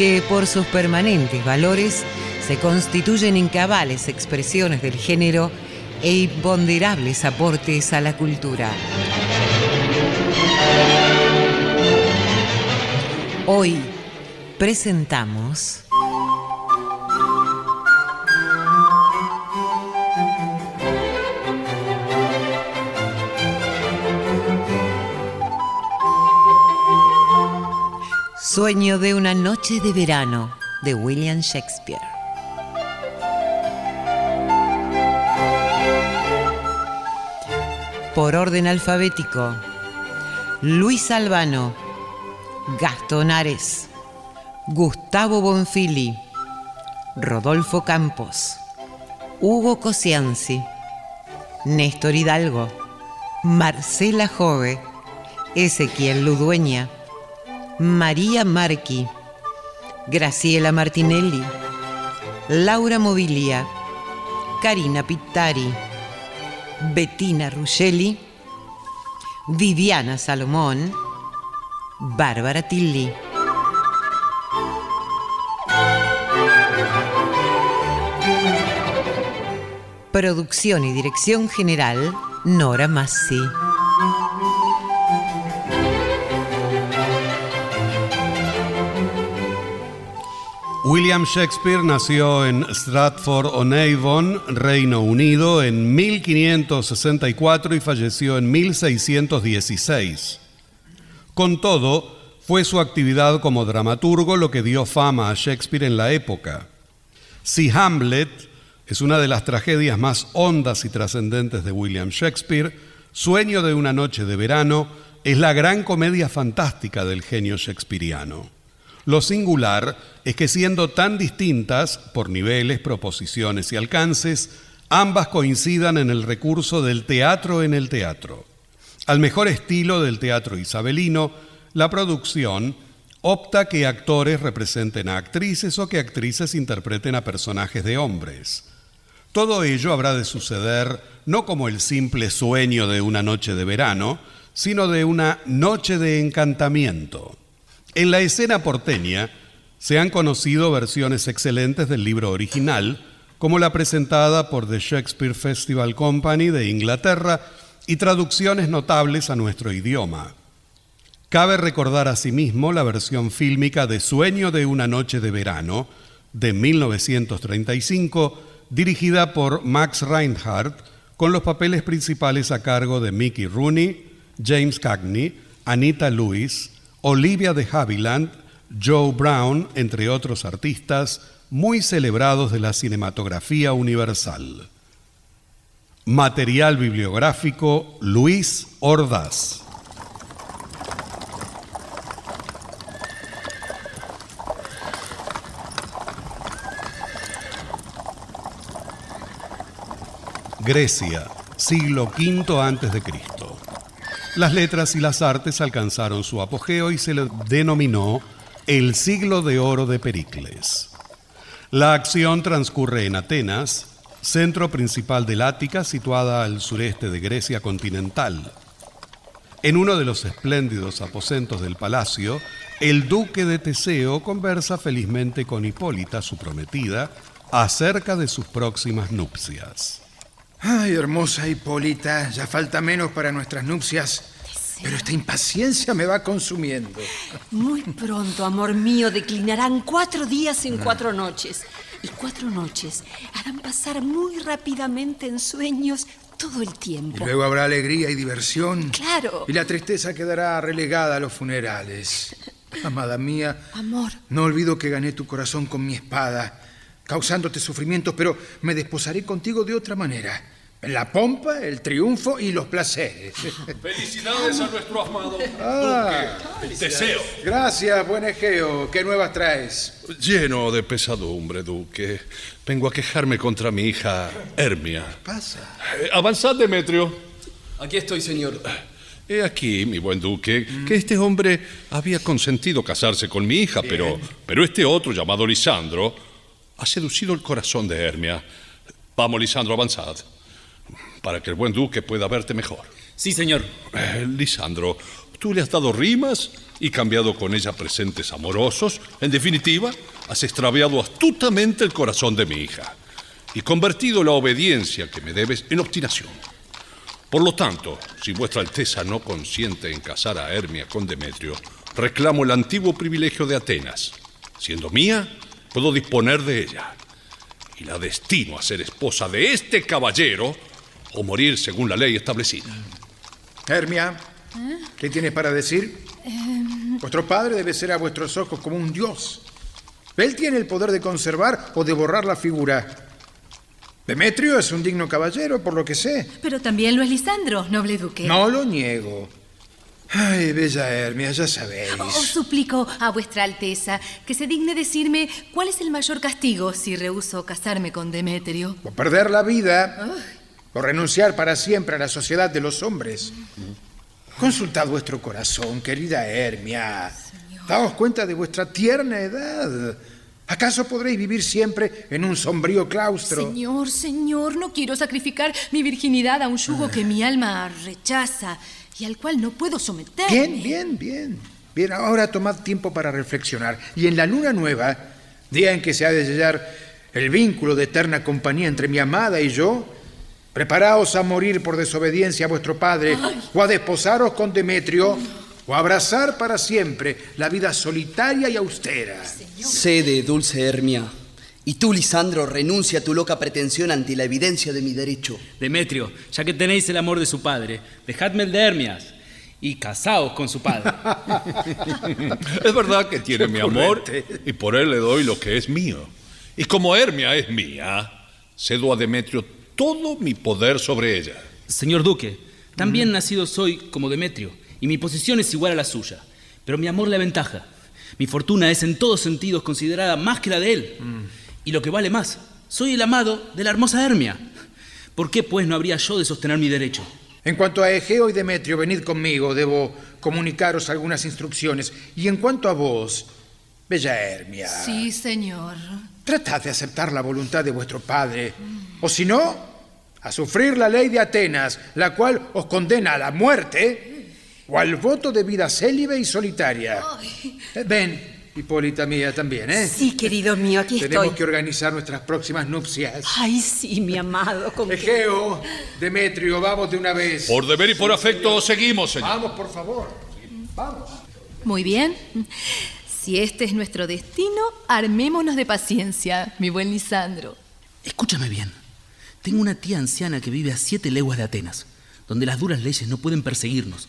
que por sus permanentes valores se constituyen en cabales expresiones del género e imponderables aportes a la cultura. Hoy presentamos... Sueño de una noche de verano de William Shakespeare. Por orden alfabético, Luis Albano, Gastón Ares, Gustavo Bonfili, Rodolfo Campos, Hugo Cosianzi, Néstor Hidalgo, Marcela Jove, Ezequiel Ludueña, María Marqui, Graciela Martinelli, Laura Mobilia, Karina Pittari, Bettina Ruggeli, Viviana Salomón, Bárbara Tilli. Producción y dirección general, Nora Massi. William Shakespeare nació en Stratford-on-Avon, Reino Unido, en 1564 y falleció en 1616. Con todo, fue su actividad como dramaturgo lo que dio fama a Shakespeare en la época. Si Hamlet es una de las tragedias más hondas y trascendentes de William Shakespeare, Sueño de una noche de verano es la gran comedia fantástica del genio shakespeariano. Lo singular es que siendo tan distintas por niveles, proposiciones y alcances, ambas coincidan en el recurso del teatro en el teatro. Al mejor estilo del teatro isabelino, la producción opta que actores representen a actrices o que actrices interpreten a personajes de hombres. Todo ello habrá de suceder no como el simple sueño de una noche de verano, sino de una noche de encantamiento. En la escena porteña se han conocido versiones excelentes del libro original, como la presentada por The Shakespeare Festival Company de Inglaterra y traducciones notables a nuestro idioma. Cabe recordar asimismo la versión fílmica de Sueño de una noche de verano de 1935, dirigida por Max Reinhardt, con los papeles principales a cargo de Mickey Rooney, James Cagney, Anita Lewis, Olivia de Havilland, Joe Brown, entre otros artistas muy celebrados de la cinematografía universal. Material bibliográfico Luis Ordaz. Grecia, siglo V a.C. Las letras y las artes alcanzaron su apogeo y se le denominó el siglo de oro de Pericles. La acción transcurre en Atenas, centro principal del Ática situada al sureste de Grecia continental. En uno de los espléndidos aposentos del palacio, el duque de Teseo conversa felizmente con Hipólita, su prometida, acerca de sus próximas nupcias. Ay, hermosa Hipólita, ya falta menos para nuestras nupcias. Pero esta impaciencia me va consumiendo. Muy pronto, amor mío, declinarán cuatro días en cuatro noches. Y cuatro noches harán pasar muy rápidamente en sueños todo el tiempo. Y luego habrá alegría y diversión. Claro. Y la tristeza quedará relegada a los funerales. Amada mía. Amor. No olvido que gané tu corazón con mi espada causándote sufrimientos, pero me desposaré contigo de otra manera. La pompa, el triunfo y los placeres. Felicidades a nuestro amado ah, duque, Teseo. Gracias, buen Egeo. ¿Qué nuevas traes? Lleno de pesadumbre, duque. Vengo a quejarme contra mi hija Hermia. ¿Qué pasa? Eh, avanzad, Demetrio. Aquí estoy, señor. He aquí, mi buen duque, que este hombre había consentido casarse con mi hija, pero, pero este otro, llamado Lisandro, ha seducido el corazón de Hermia. Vamos, Lisandro, avanzad, para que el buen duque pueda verte mejor. Sí, señor. Eh, Lisandro, tú le has dado rimas y cambiado con ella presentes amorosos. En definitiva, has extraviado astutamente el corazón de mi hija y convertido la obediencia que me debes en obstinación. Por lo tanto, si vuestra Alteza no consiente en casar a Hermia con Demetrio, reclamo el antiguo privilegio de Atenas. Siendo mía, puedo disponer de ella y la destino a ser esposa de este caballero o morir según la ley establecida. Hermia, ¿qué tienes para decir? Vuestro padre debe ser a vuestros ojos como un dios. Él tiene el poder de conservar o de borrar la figura. Demetrio es un digno caballero, por lo que sé. Pero también lo es Lisandro, noble duque. No lo niego. Ay, bella Hermia, ya sabéis. Os suplico a vuestra Alteza que se digne decirme cuál es el mayor castigo si rehuso casarme con Demetrio. O perder la vida, o renunciar para siempre a la sociedad de los hombres. Consultad vuestro corazón, querida Hermia. Daos cuenta de vuestra tierna edad. ¿Acaso podréis vivir siempre en un sombrío claustro? Señor, señor, no quiero sacrificar mi virginidad a un yugo que mi alma rechaza y al cual no puedo someterme. Bien, bien, bien. Bien, ahora tomad tiempo para reflexionar. Y en la luna nueva, día en que se ha de sellar el vínculo de eterna compañía entre mi amada y yo, preparaos a morir por desobediencia a vuestro padre, o a desposaros con Demetrio, o a abrazar para siempre la vida solitaria y austera. Cede, dulce Hermia. Y tú, Lisandro, renuncia a tu loca pretensión ante la evidencia de mi derecho. Demetrio, ya que tenéis el amor de su padre, dejadme el de Hermias y casaos con su padre. es verdad que tiene mi amor y por él le doy lo que es mío. Y como Hermia es mía, cedo a Demetrio todo mi poder sobre ella. Señor Duque, también nacido soy como Demetrio y mi posición es igual a la suya, pero mi amor le aventaja. Mi fortuna es en todos sentidos considerada más que la de él. Mm. Y lo que vale más, soy el amado de la hermosa Hermia. ¿Por qué pues no habría yo de sostener mi derecho? En cuanto a Egeo y Demetrio, venid conmigo, debo comunicaros algunas instrucciones. Y en cuanto a vos, bella Hermia. Sí, señor. Tratad de aceptar la voluntad de vuestro padre, o si no, a sufrir la ley de Atenas, la cual os condena a la muerte o al voto de vida célibe y solitaria. Ven, Hipólita mía también, ¿eh? Sí, querido mío, aquí estoy. Tenemos que organizar nuestras próximas nupcias. Ay, sí, mi amado. Egeo, Demetrio, vamos de una vez. Por deber y por afecto seguimos, señor. Vamos, por favor. Vamos. Muy bien. Si este es nuestro destino, armémonos de paciencia, mi buen Lisandro. Escúchame bien. Tengo una tía anciana que vive a siete leguas de Atenas, donde las duras leyes no pueden perseguirnos.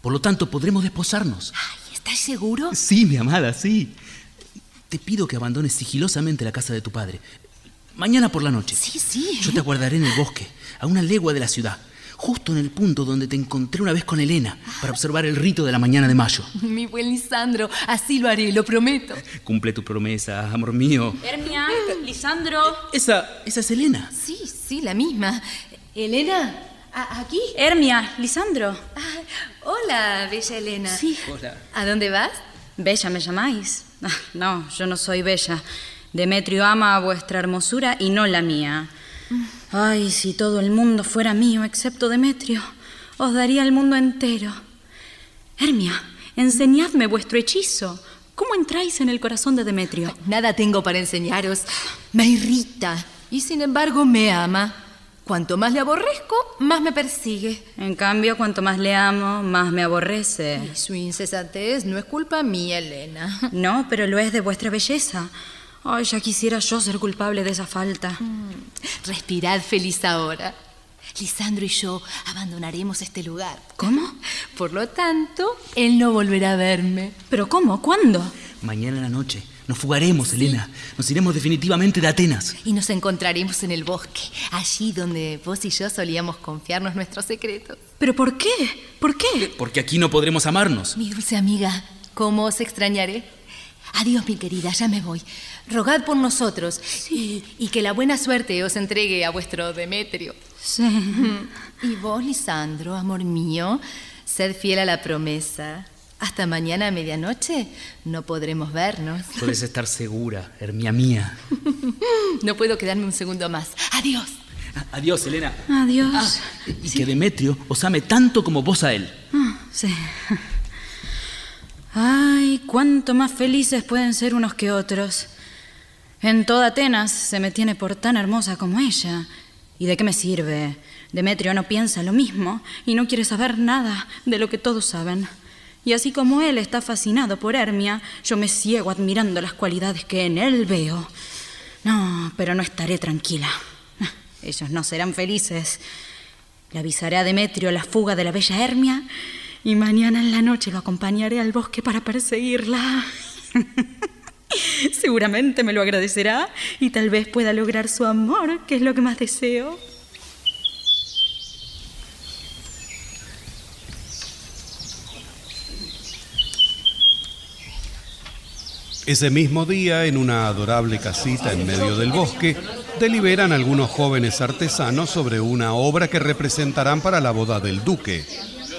Por lo tanto, podremos desposarnos. ¿Estás seguro? Sí, mi amada, sí. Te pido que abandones sigilosamente la casa de tu padre. Mañana por la noche. Sí, sí. Yo te aguardaré en el bosque, a una legua de la ciudad, justo en el punto donde te encontré una vez con Elena, para observar el rito de la mañana de mayo. Mi buen Lisandro, así lo haré, lo prometo. Cumple tu promesa, amor mío. Hermia, Lisandro. Esa, esa es Elena. Sí, sí, la misma. Elena, ¿a- ¿aquí? Hermia, Lisandro. Ah, hola, bella Elena. Sí. Hola. ¿A dónde vas? Bella me llamáis. Ah, No, yo no soy bella. Demetrio ama vuestra hermosura y no la mía. Ay, si todo el mundo fuera mío excepto Demetrio, os daría el mundo entero. Hermia, enseñadme vuestro hechizo. ¿Cómo entráis en el corazón de Demetrio? Nada tengo para enseñaros. Me irrita y sin embargo me ama. Cuanto más le aborrezco, más me persigue. En cambio, cuanto más le amo, más me aborrece. Y su incesantez no es culpa mía, Elena. No, pero lo es de vuestra belleza. Ay, ya quisiera yo ser culpable de esa falta. Respirad feliz ahora. Lisandro y yo abandonaremos este lugar. ¿Cómo? Por lo tanto, él no volverá a verme. ¿Pero cómo? ¿Cuándo? Mañana en la noche. Nos fugaremos, Elena. Nos iremos definitivamente de Atenas. Y nos encontraremos en el bosque, allí donde vos y yo solíamos confiarnos nuestros secretos. ¿Pero por qué? ¿Por qué? Porque aquí no podremos amarnos. Mi dulce amiga, ¿cómo os extrañaré? Adiós, mi querida, ya me voy. Rogad por nosotros y, y que la buena suerte os entregue a vuestro Demetrio. Sí. Y vos, Lisandro, amor mío, sed fiel a la promesa. Hasta mañana a medianoche no podremos vernos. Puedes estar segura, Hermia mía. No puedo quedarme un segundo más. Adiós. Adiós, Elena. Adiós. Y que Demetrio os ame tanto como vos a él. Ah, sí. Ay, cuánto más felices pueden ser unos que otros. En toda Atenas se me tiene por tan hermosa como ella. ¿Y de qué me sirve? Demetrio no piensa lo mismo y no quiere saber nada de lo que todos saben. Y así como él está fascinado por Hermia, yo me ciego admirando las cualidades que en él veo. No, pero no estaré tranquila. Ellos no serán felices. Le avisaré a Demetrio la fuga de la bella Hermia y mañana en la noche lo acompañaré al bosque para perseguirla. Seguramente me lo agradecerá y tal vez pueda lograr su amor, que es lo que más deseo. Ese mismo día, en una adorable casita en medio del bosque, deliberan algunos jóvenes artesanos sobre una obra que representarán para la boda del duque.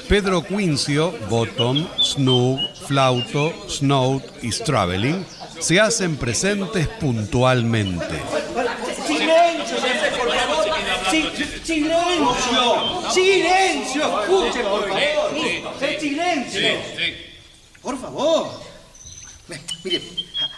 Pedro Quincio, Bottom, Snug, Flauto, Snout y Straveling se hacen presentes puntualmente. ¡Silencio, por favor! Si- ¡Silencio! ¡Silencio! Escuchen, por favor. ¡El silencio! Por favor. Ve, Mire, a-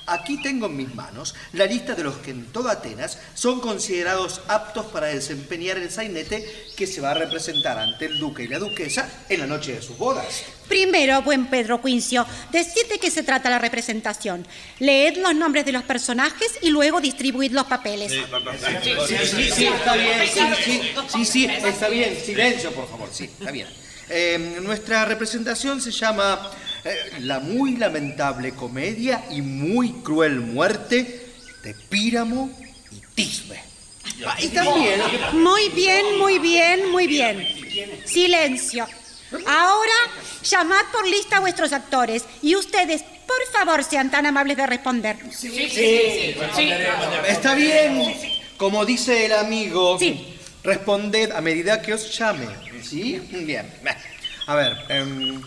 aquí tengo en mis manos la lista de los que en toda Atenas son considerados aptos para desempeñar el sainete que se va a representar ante el duque y la duquesa en la noche de sus bodas. Primero, buen Pedro Quincio, decid de qué se trata la representación. Leed los nombres de los personajes y luego distribuid los papeles. Sí, sí, sí, está bien. Sí, sí, sí, sí, está bien. Silencio, por favor. Sí, está bien. Eh, nuestra representación se llama La muy lamentable comedia y muy cruel muerte de Píramo y Tisbe. Y también... Muy bien, muy bien, muy bien. Silencio. Ahora, llamad por lista a vuestros actores y ustedes, por favor, sean tan amables de responder. Está bien. Como dice el amigo, responded a medida que os llame. ¿Sí? Bien. A ver, em,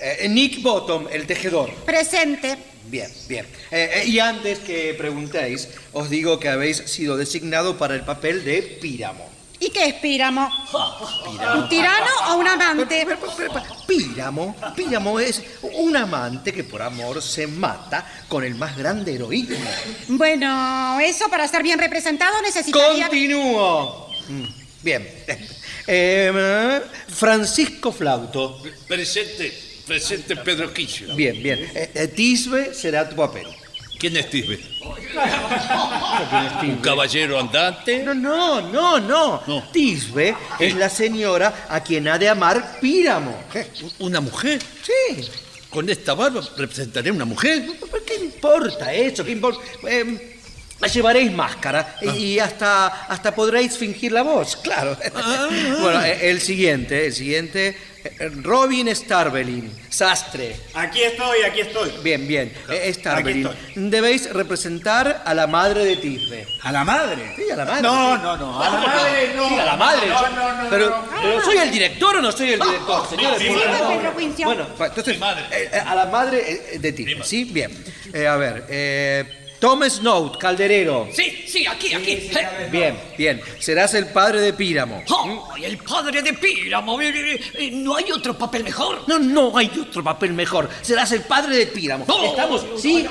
eh, Nick Bottom, el tejedor. Presente. Bien, bien. Eh, eh, y antes que preguntéis, os digo que habéis sido designado para el papel de Píramo. ¿Y qué es Píramo? Píramo. ¿Un tirano o un amante? Píramo, Píramo es un amante que por amor se mata con el más grande heroísmo. Bueno, eso para ser bien representado necesitaría... Continúo. Mm, Bien. Eh, Francisco Flauto. Presente, presente Pedro Quisio. Bien, bien. Eh, eh, Tisbe será tu papel. ¿Quién es Tisbe? ¿Un caballero andante? No, no, no, no. Tisbe es la señora a quien ha de amar Píramo. ¿Una mujer? Sí. ¿Con esta barba representaré una mujer? ¿Pero ¿Qué importa eso? ¿Qué importa? Eh, Llevaréis máscara y hasta, hasta podréis fingir la voz, claro. Bueno, eh, el siguiente, el siguiente, eh, Robin Starbelin, sastre. Aquí estoy, aquí estoy. Bien, bien, eh, Starbelin. Aquí Debéis representar a la madre de Tisbe. ¿A la madre? Sí, a la madre. No, no, no, a la madre no. Sí, a la madre. No, no, no, pero, no, no. pero ¿soy el director o no soy el director, señores? Sí, Por buen favor. Pedro Quincio. Bueno, entonces, eh, eh, a la madre eh, de Tisbe, ¿sí? Bien. Eh, a ver, eh, Tom Snow, calderero. Sí, sí, aquí, aquí. Bien, bien. Serás el padre de Píramo. ¡Ay, el padre de Píramo! Eh, eh, eh, ¿No hay otro papel mejor? No, no hay otro papel mejor. Serás el padre de Píramo. Oh, ¿Estamos? Sí.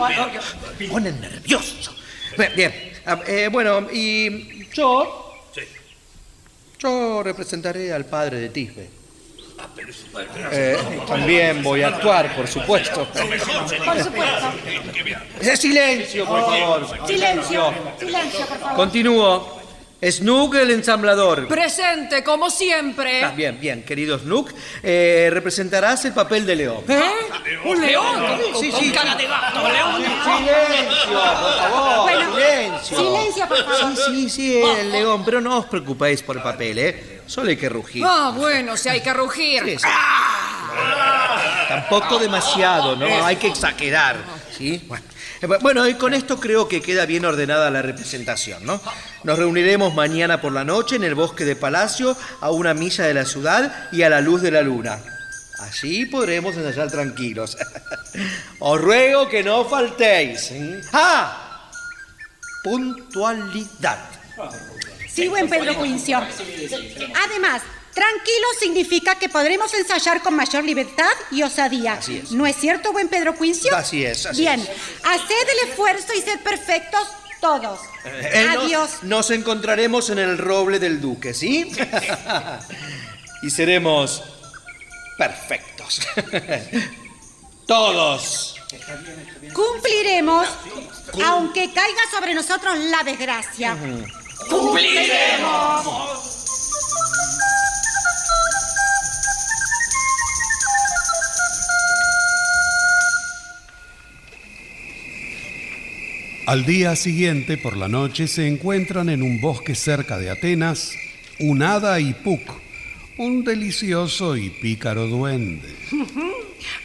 Me ponen nervioso. Bien, bien. Ah, eh, bueno, y yo. Yo representaré al padre de Tisbe. Eh, también voy a actuar, por supuesto. Por supuesto. Eh, Silencio, por favor. Silencio, silencio, por favor. Continúo. Snook, el ensamblador. Presente, como siempre. Ah, bien, bien, querido Snook. eh, representarás el papel de León. ¿Eh? ¿Un león? Sí, Con sí. cara de gato, león. Silencio, por favor. Bueno, silencio. silencio, por favor. Sí, sí, sí, el león, pero no os preocupéis por el papel, ¿eh? Solo hay que rugir. Ah, bueno, si hay que rugir. Sí, sí. Tampoco demasiado, ¿no? Hay que exagerar, ¿sí? Bueno. Bueno, y con esto creo que queda bien ordenada la representación, ¿no? Nos reuniremos mañana por la noche en el bosque de Palacio a una milla de la ciudad y a la luz de la luna. Así podremos ensayar tranquilos. Os ruego que no faltéis. ¿eh? ¡Ah! Puntualidad. Sí, buen Pedro Quincio. Además, tranquilo significa que podremos ensayar con mayor libertad y osadía. Así es. ¿No es cierto, buen Pedro Quincio? Así es, así Bien, es. haced el esfuerzo y sed perfectos todos. Eh, Adiós. nos encontraremos en el roble del duque, ¿sí? y seremos perfectos. Todos. Cumpliremos, aunque caiga sobre nosotros la desgracia. ¡Cumpliremos! Al día siguiente, por la noche, se encuentran en un bosque cerca de Atenas un hada y Puck, un delicioso y pícaro duende.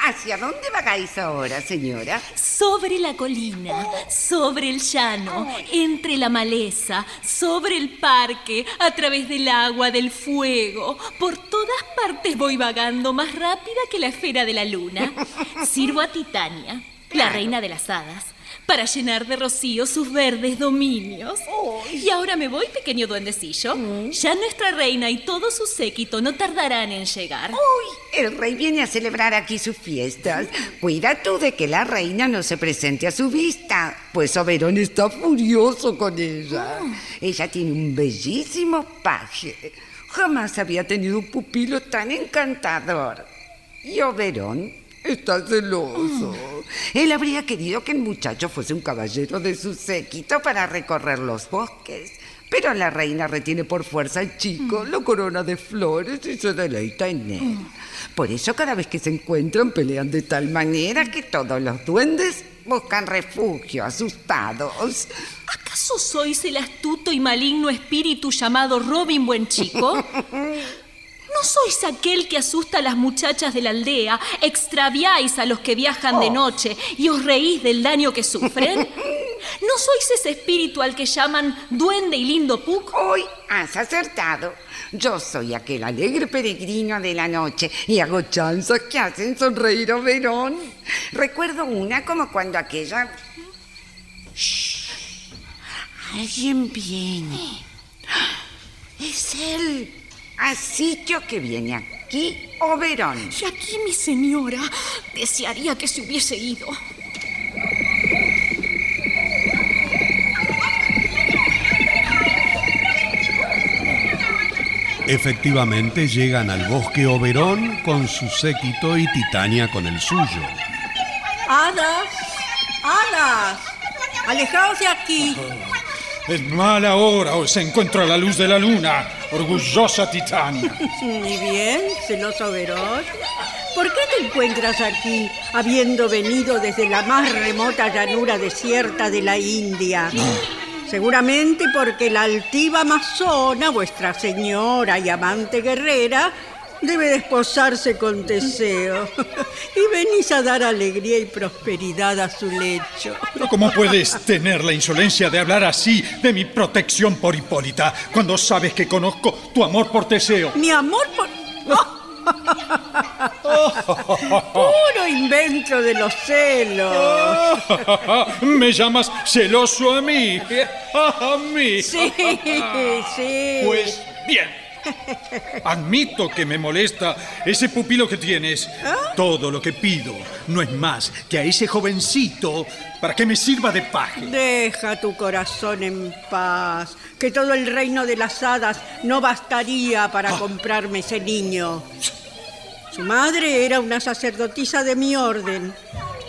¿Hacia dónde vagáis ahora, señora? Sobre la colina, sobre el llano, entre la maleza, sobre el parque, a través del agua, del fuego. Por todas partes voy vagando más rápida que la esfera de la luna. Sirvo a Titania, la reina de las hadas, para llenar de rocío sus verdes dominios. Y ahora me voy, pequeño duendecillo. Ya nuestra reina y todo su séquito no tardarán en llegar. Uy, el rey viene a celebrar aquí sus fiestas. Cuida tú de que la reina no se presente a su vista, pues Oberón está furioso con ella. Ella tiene un bellísimo paje. Jamás había tenido un pupilo tan encantador. Y Oberón está celoso. Él habría querido que el muchacho fuese un caballero de su séquito para recorrer los bosques. Pero la reina retiene por fuerza al chico, lo corona de flores y se deleita en él. Por eso cada vez que se encuentran pelean de tal manera que todos los duendes buscan refugio asustados. ¿Acaso sois el astuto y maligno espíritu llamado Robin Buen Chico? ¿No sois aquel que asusta a las muchachas de la aldea, extraviáis a los que viajan de noche y os reís del daño que sufren? ¿No sois ese espíritu al que llaman duende y lindo Puck? Hoy has acertado. Yo soy aquel alegre peregrino de la noche y hago chanzas que hacen sonreír a Verón. Recuerdo una como cuando aquella... Shh. Alguien viene. Es él. Asitio que viene aquí, Oberón. Y aquí mi señora desearía que se hubiese ido. Efectivamente llegan al bosque Oberón con su séquito y Titania con el suyo. ¡Hadas! ¡Hadas! ¡Alejaos de aquí! Es mala hora os encuentro a la luz de la luna, orgullosa Titania. Muy bien, celoso Verón. ¿Por qué te encuentras aquí, habiendo venido desde la más remota llanura desierta de la India? Seguramente porque la altiva amazona, vuestra señora y amante guerrera, debe desposarse con Teseo. y venís a dar alegría y prosperidad a su lecho. Pero ¿cómo puedes tener la insolencia de hablar así de mi protección por Hipólita cuando sabes que conozco tu amor por Teseo? Mi amor por... Puro invento de los celos. ¿Me llamas celoso a mí? ¿A mí? Sí, sí. Pues bien. Admito que me molesta ese pupilo que tienes. Todo lo que pido no es más que a ese jovencito para que me sirva de paje. Deja tu corazón en paz, que todo el reino de las hadas no bastaría para comprarme ese niño. Su madre era una sacerdotisa de mi orden,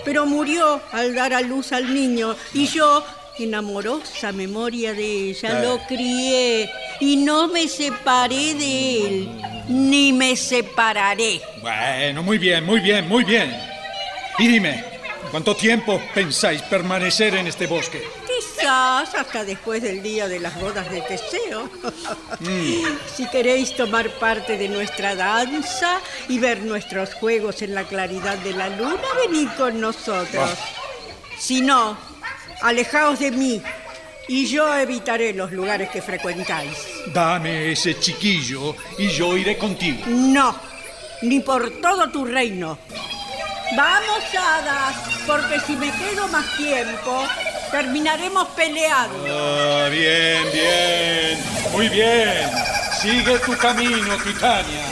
pero murió al dar a luz al niño y yo, en amorosa memoria de ella, lo crié y no me separé de él, ni me separaré. Bueno, muy bien, muy bien, muy bien. Y dime, ¿cuánto tiempo pensáis permanecer en este bosque? Quizás hasta después del día de las bodas de Teseo. Si queréis tomar parte de nuestra danza y ver nuestros juegos en la claridad de la luna, venid con nosotros. Si no, alejaos de mí y yo evitaré los lugares que frecuentáis. Dame ese chiquillo y yo iré contigo. No, ni por todo tu reino. Vamos, hadas, porque si me quedo más tiempo, terminaremos peleando. Ah, bien, bien. Muy bien. Sigue tu camino, Titania.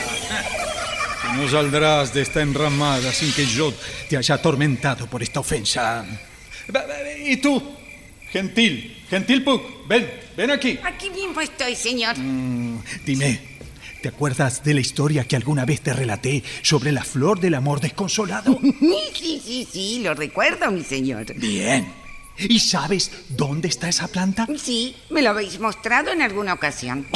No saldrás de esta enramada sin que yo te haya atormentado por esta ofensa. ¿Y tú? Gentil, gentil Puck, ven, ven aquí. Aquí mismo estoy, señor. Mm, dime, ¿te acuerdas de la historia que alguna vez te relaté sobre la flor del amor desconsolado? Sí, sí, sí, lo recuerdo, mi señor. Bien. ¿Y sabes dónde está esa planta? Sí, me lo habéis mostrado en alguna ocasión.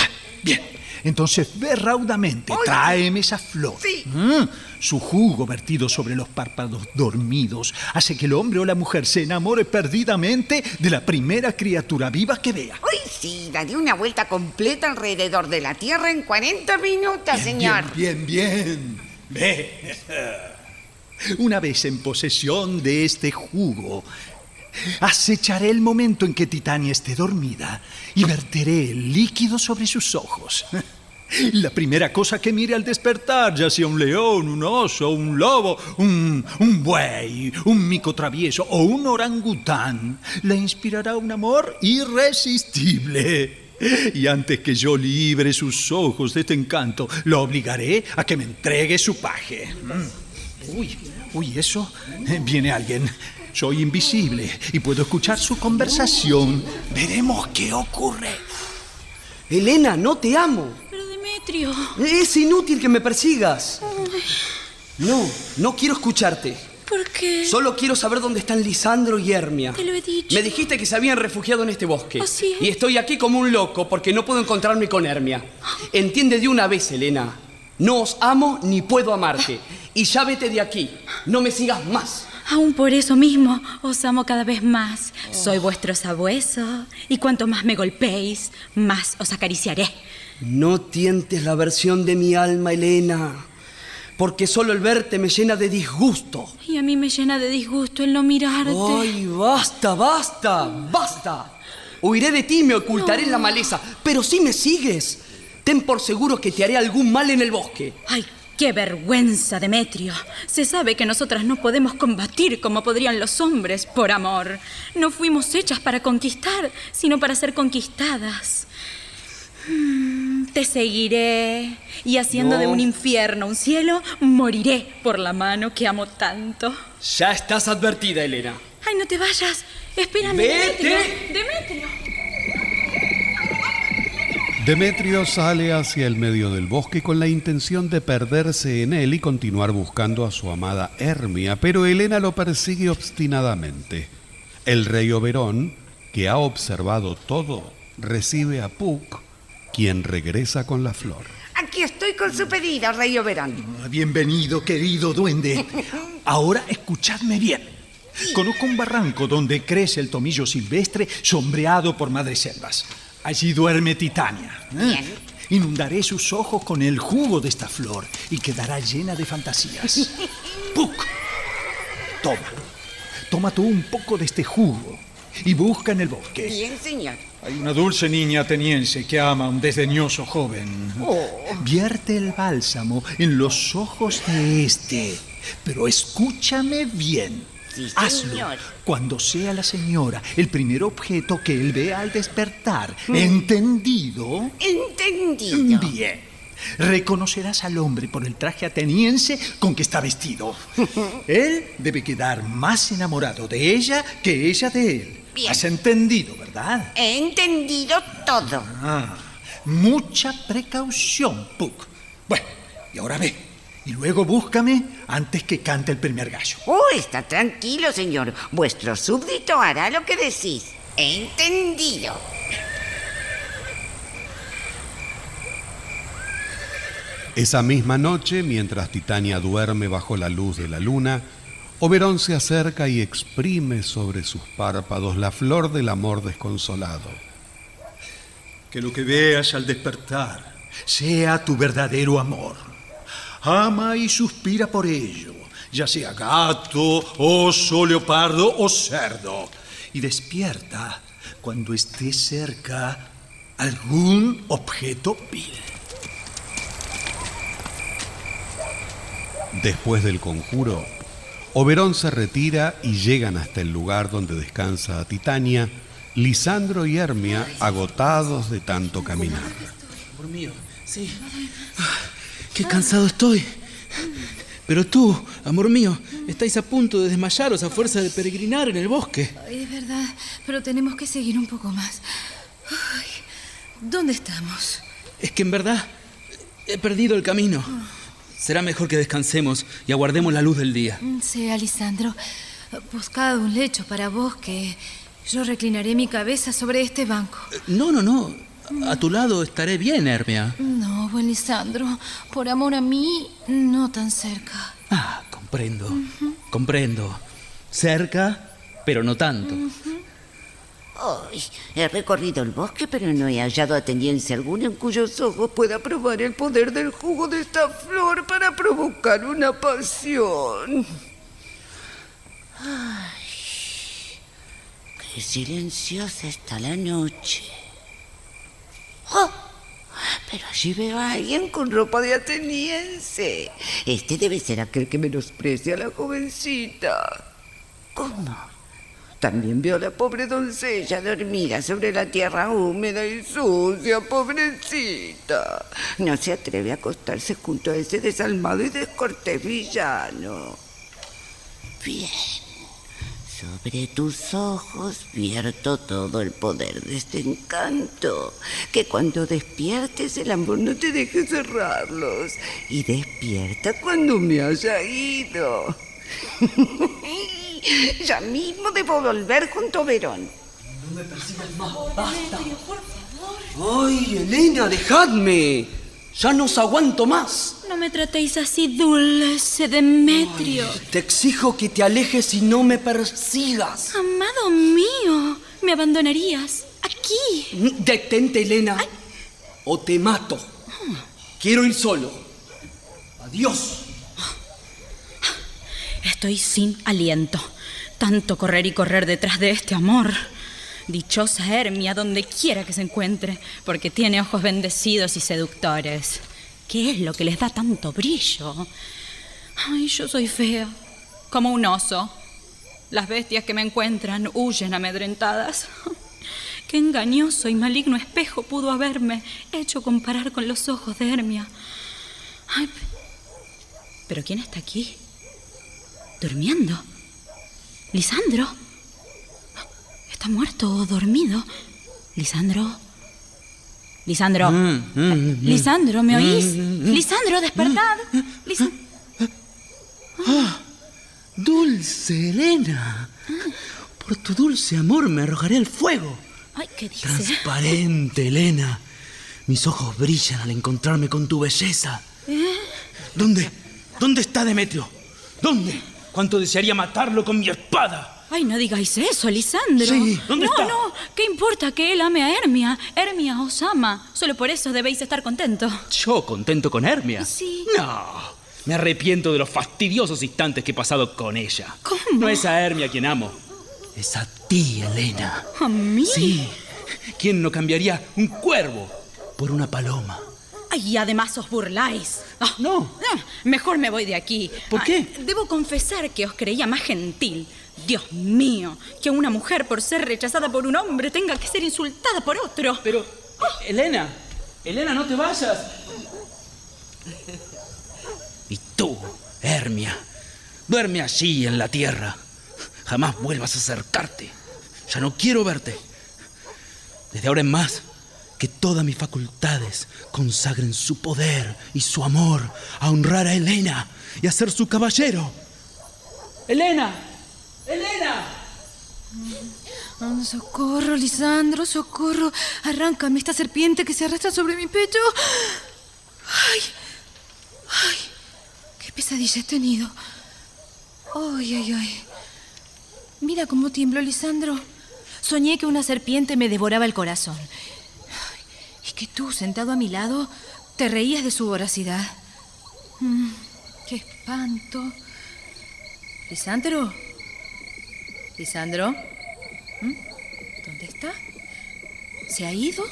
Bien. Entonces ve raudamente, Oye. tráeme esa flor. Sí. Mm, Su jugo vertido sobre los párpados dormidos hace que el hombre o la mujer se enamore perdidamente de la primera criatura viva que vea. Uy, sí, daré una vuelta completa alrededor de la Tierra en 40 minutos, señor. Bien, bien, bien. Ve. Una vez en posesión de este jugo, acecharé el momento en que Titania esté dormida y verteré el líquido sobre sus ojos. La primera cosa que mire al despertar, ya sea un león, un oso, un lobo, un, un buey, un mico travieso o un orangután, le inspirará un amor irresistible. Y antes que yo libre sus ojos de este encanto, lo obligaré a que me entregue su paje. Mm. Uy, uy, eso. Eh, Viene alguien. Soy invisible y puedo escuchar su conversación. Veremos qué ocurre. Elena, no te amo. Pero Demetrio. Es inútil que me persigas. No, no quiero escucharte. ¿Por qué? Solo quiero saber dónde están Lisandro y Hermia. Te lo he dicho. Me dijiste que se habían refugiado en este bosque. Así es. Y estoy aquí como un loco porque no puedo encontrarme con Hermia. Entiende de una vez, Elena. No os amo ni puedo amarte. Y ya vete de aquí. No me sigas más. Aún por eso mismo os amo cada vez más. Soy vuestro sabueso y cuanto más me golpeéis, más os acariciaré. No tientes la versión de mi alma, Elena. Porque solo el verte me llena de disgusto. Y a mí me llena de disgusto el no mirarte. ¡Ay, basta, basta, basta! Huiré de ti y me ocultaré en la maleza, pero si me sigues, ten por seguro que te haré algún mal en el bosque. ¡Ay, qué vergüenza, Demetrio! Se sabe que nosotras no podemos combatir como podrían los hombres por amor. No fuimos hechas para conquistar, sino para ser conquistadas. Mm, Te seguiré y haciendo No. de un infierno un cielo, moriré por la mano que amo tanto. Ya estás advertida, Elena. ¡Ay, no te vayas! ¡Espérame, ¡Vete! Demetrio! ¡Demetrio! Demetrio sale hacia el medio del bosque con la intención de perderse en él y continuar buscando a su amada Hermia, pero Helena lo persigue obstinadamente. El rey Oberón, que ha observado todo, recibe a Puck, quien regresa con la flor. Aquí estoy con su pedido, Rey Oberón. Bienvenido, querido duende. Ahora escuchadme bien. Conozco un barranco donde crece el tomillo silvestre sombreado por madreselvas. Allí duerme Titania. ¿eh? Inundaré sus ojos con el jugo de esta flor y quedará llena de fantasías. ¡Puc! Toma. Toma tú un poco de este jugo y busca en el bosque. Bien, señor. Hay una dulce niña ateniense que ama a un desdeñoso joven. Oh. Vierte el bálsamo en los ojos de este. Pero escúchame bien. Sí, Hazlo señor. cuando sea la señora el primer objeto que él vea al despertar. Mm. ¿Entendido? Entendido. Bien. Reconocerás al hombre por el traje ateniense con que está vestido. Él debe quedar más enamorado de ella que ella de él. Bien. ¿Has entendido, verdad? He entendido todo. Ah, mucha precaución, Puck. Bueno, y ahora ve. Y luego búscame antes que cante el primer gallo. Oh, está tranquilo, señor. Vuestro súbdito hará lo que decís. He entendido. Esa misma noche, mientras Titania duerme bajo la luz de la luna, Oberón se acerca y exprime sobre sus párpados la flor del amor desconsolado. Que lo que veas al despertar sea tu verdadero amor. Ama y suspira por ello, ya sea gato, oso, leopardo o cerdo. Y despierta cuando esté cerca algún objeto vil. Después del conjuro, Oberón se retira y llegan hasta el lugar donde descansa Titania, Lisandro y Hermia agotados de tanto caminar. Amor mío, sí. Qué cansado estoy. Pero tú, amor mío, estáis a punto de desmayaros a fuerza de peregrinar en el bosque. Ay, es verdad, pero tenemos que seguir un poco más. Ay, ¿Dónde estamos? Es que en verdad he perdido el camino. Será mejor que descansemos y aguardemos la luz del día. Mm, Sí, Alisandro. Buscad un lecho para vos que yo reclinaré mi cabeza sobre este banco. No, no, no. A tu lado estaré bien, Hermia. No, buen Lisandro. Por amor a mí, no tan cerca. Ah, comprendo. Comprendo. Cerca, pero no tanto. Ay, he recorrido el bosque, pero no he hallado ateniense alguno en cuyos ojos pueda probar el poder del jugo de esta flor para provocar una pasión. Ay, qué silenciosa está la noche. ¡Oh! Pero allí veo a alguien con ropa de ateniense. Este debe ser aquel que menosprecia a la jovencita. ¿Cómo? También veo a la pobre doncella dormida sobre la tierra húmeda y sucia, pobrecita. No se atreve a acostarse junto a ese desalmado y descortés villano. Bien. Sobre tus ojos vierto todo el poder de este encanto. Que cuando despiertes el amor no te deje cerrarlos. Y despierta cuando me haya ido. ya mismo debo volver junto a Verón. No me persigas más, basta. ¡Ay, Elena, dejadme! Ya no os aguanto más. No me tratéis así, dulce Demetrio. Te exijo que te alejes y no me persigas. Amado mío, me abandonarías aquí. Detente, Elena. O te mato. Quiero ir solo. Adiós. Estoy sin aliento. Tanto correr y correr detrás de este amor. Dichosa Hermia donde quiera que se encuentre, porque tiene ojos bendecidos y seductores. ¿Qué es lo que les da tanto brillo? Ay, yo soy fea, como un oso. Las bestias que me encuentran huyen amedrentadas. Qué engañoso y maligno espejo pudo haberme hecho comparar con los ojos de Hermia. Ay, pe- pero ¿quién está aquí? ¿Durmiendo? ¿Lisandro? ¿Está muerto o dormido? ¿Lisandro? ¿Lisandro? Mm, ¿Lisandro, me oís? ¿Lisandro, despertad? Lisa- Ah, dulce Elena. Por tu dulce amor me arrojaré al fuego. Ay, ¿qué dice? Transparente, Elena. Mis ojos brillan al encontrarme con tu belleza. ¿Eh? ¿Dónde? ¿Dónde está Demetrio? ¿Dónde? cuánto desearía matarlo con mi espada. Ay, no digáis eso, Lisandro. Sí, ¿dónde no, está? no, ¿qué importa que él ame a Hermia? Hermia os ama. Solo por eso debéis estar contentos. ¿Yo contento con Hermia? Sí. No, me arrepiento de los fastidiosos instantes que he pasado con ella. ¿Cómo? No es a Hermia quien amo, es a ti, Elena. ¿A mí? Sí. ¿Quién no cambiaría un cuervo por una paloma? Ay, y además os burláis. no. Mejor me voy de aquí. ¿Por qué? Ah, debo confesar que os creía más gentil. Dios mío, que una mujer por ser rechazada por un hombre tenga que ser insultada por otro. Pero, Elena, Elena, no te vayas. Y tú, Hermia, duerme allí en la tierra. Jamás vuelvas a acercarte. Ya no quiero verte. Desde ahora en más, que todas mis facultades consagren su poder y su amor a honrar a Elena y a ser su caballero. Elena, Elena. Socorro, Lisandro, socorro. Arráncame esta serpiente que se arrastra sobre mi pecho. Ay, ay, qué pesadilla he tenido. Ay, ay, ay. Mira cómo tiemblo, Lisandro. Soñé que una serpiente me devoraba el corazón. Y que tú, sentado a mi lado, te reías de su voracidad. Mm, qué espanto. Lisandro. Lisandro. ¿Mm? ¿Dónde está? ¿Se ha ido?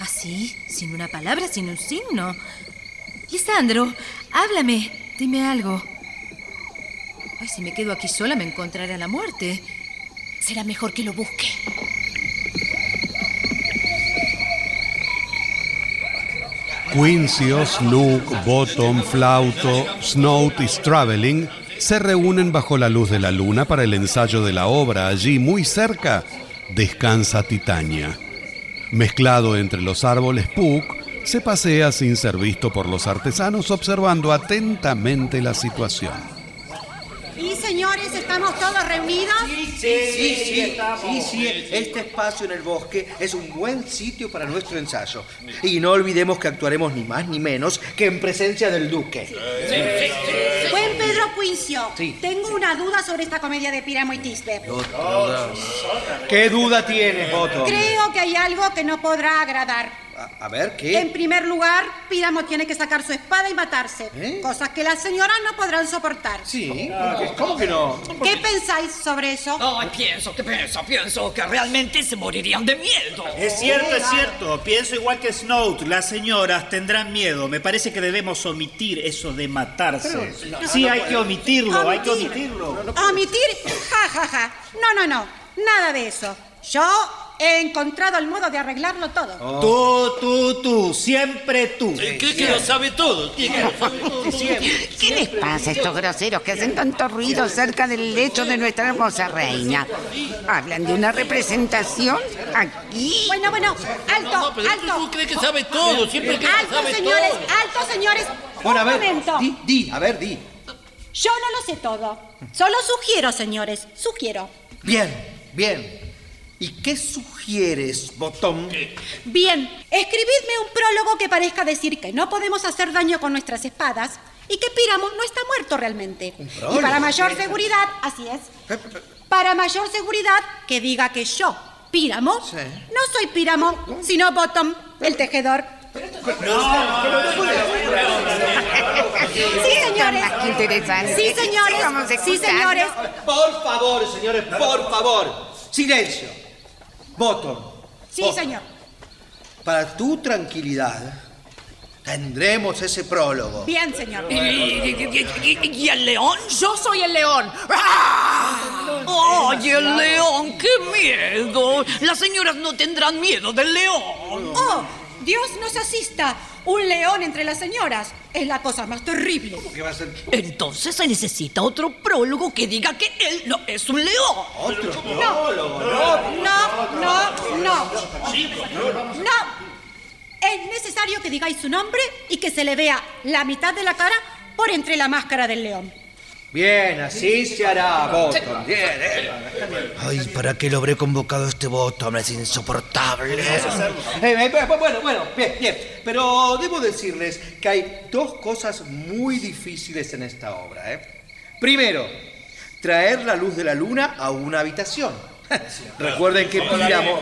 Así, sin una palabra, sin un signo. Lisandro, háblame, dime algo. Ay, si me quedo aquí sola me encontrará la muerte. Será mejor que lo busque. Quincio, Snook, Bottom, Flauto, Snout y Straveling se reúnen bajo la luz de la luna para el ensayo de la obra. Allí, muy cerca, descansa Titania. Mezclado entre los árboles, Puck se pasea sin ser visto por los artesanos observando atentamente la situación. Señores, ¿estamos todos reunidos? Sí, sí, sí, sí, sí, Este espacio en el bosque es un buen sitio para nuestro ensayo. Y no olvidemos que actuaremos ni más ni menos que en presencia del duque. Buen Pedro Quincio, Sí. tengo una duda sobre esta comedia de Píramo y Tisbe. ¿Qué duda tienes, Boto? Creo que hay algo que no podrá agradar. A, a ver, En ¿qué? primer lugar, Píramo tiene que sacar su espada y matarse, cosas que las señoras no podrán soportar. Sí, ¿cómo que no? ¿Qué pensáis sobre eso? Ay, pienso, que pienso, pienso que realmente se morirían de miedo. Es cierto, es cierto. Pienso igual que Snout. Las señoras tendrán miedo. Me parece que debemos omitir eso de matarse. Pero, no, sí, no hay que omitirlo, hay que Omitir. omitirlo. ¿Omitir? Ja, ja, ja. No, no, no. Nada de eso. Yo he encontrado el modo de arreglarlo todo. Oh. Tú, tú, tú, siempre tú. Cree que lo sabe todo. Cree que lo sabe todo. ¿Qué les pasa a estos groseros que hacen tanto ruido cerca del lecho de nuestra hermosa reina? ¿Hablan de una representación aquí? Bueno, bueno, alto, pero alto. tú crees que sabe todo, siempre que Alto, sabe señores, todo. alto, señores. Bueno, a Un ver, momento. di, di, a ver, di. Yo no lo sé todo. Solo sugiero, señores. Sugiero. Bien, bien. ¿Y qué sugieres, Botón? Bien, escribidme un prólogo que parezca decir que no podemos hacer daño con nuestras espadas y que Píramo no está muerto realmente. Y prólogo? para mayor seguridad, así es. Para mayor seguridad, que diga que yo, Píramo, no soy Píramo, sino Bottom, el tejedor. Sí, señores. Interesante. Sí, señores. Vamos Sí, señores. Por favor, señores, por favor. Silencio. Bottom. Sí, Bottom. señor. Para tu tranquilidad, tendremos ese prólogo. Bien, señor. ¿Y, y- y- y- y el león? Yo soy el león. ¡Ay, el león! ¡Qué miedo! Las señoras no tendrán miedo del león. ¡Oh! Dios nos asista. Un león entre las señoras. Es la cosa más terrible. ¿Qué va a ser? Entonces se necesita otro prólogo que diga que él no es un león. Otro No, no, no, no. No. Es necesario que digáis su nombre y que se le vea la mitad de la cara por entre la máscara del león. Bien, así se hará, Bottom. Bien, bien. Ay, ¿para qué lo habré convocado a este voto? Es insoportable. Eh, eh, bueno, bueno, bien, bien. Pero debo decirles que hay dos cosas muy difíciles en esta obra. ¿eh? Primero, traer la luz de la luna a una habitación. Recuerden que Píramo,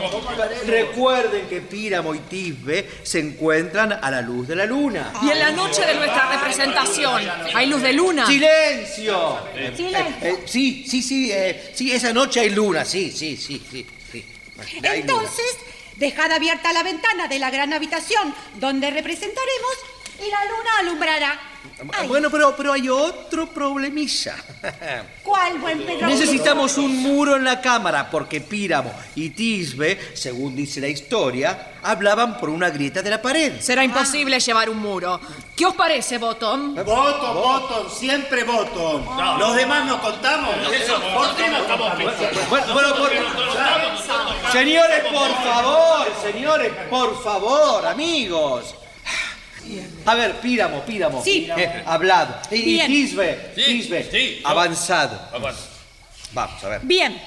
recuerden que Píramo y Tisbe se encuentran a la luz de la luna. Y en la noche de nuestra representación, ¿hay luz de luna? ¡Silencio! Silencio. Eh, eh, sí, sí, sí, eh, sí, esa noche hay luna, sí, sí, sí, sí. sí. Entonces, dejad abierta la ventana de la gran habitación donde representaremos y la luna alumbrará. Ay, Bueno, pero, pero hay otro problemilla. ¿Cuál, buen Pedro? Necesitamos un muro en la cámara porque Píramo y Tisbe, según dice la historia, hablaban por una grieta de la pared. Será imposible llevar un muro. ¿Qué os parece, Bottom? Voto, voto, siempre voto. Los demás nos contamos. ¿Por qué no estamos Bueno, bueno, por- Señores, por favor, señores, por favor, amigos. A ver, Píramo, Píramo. Sí. eh, hablad. Y, Bien. Tisbe, Sí, Tisbe, sí, yo- avanzad. Avanza. Vamos, a ver. Bien.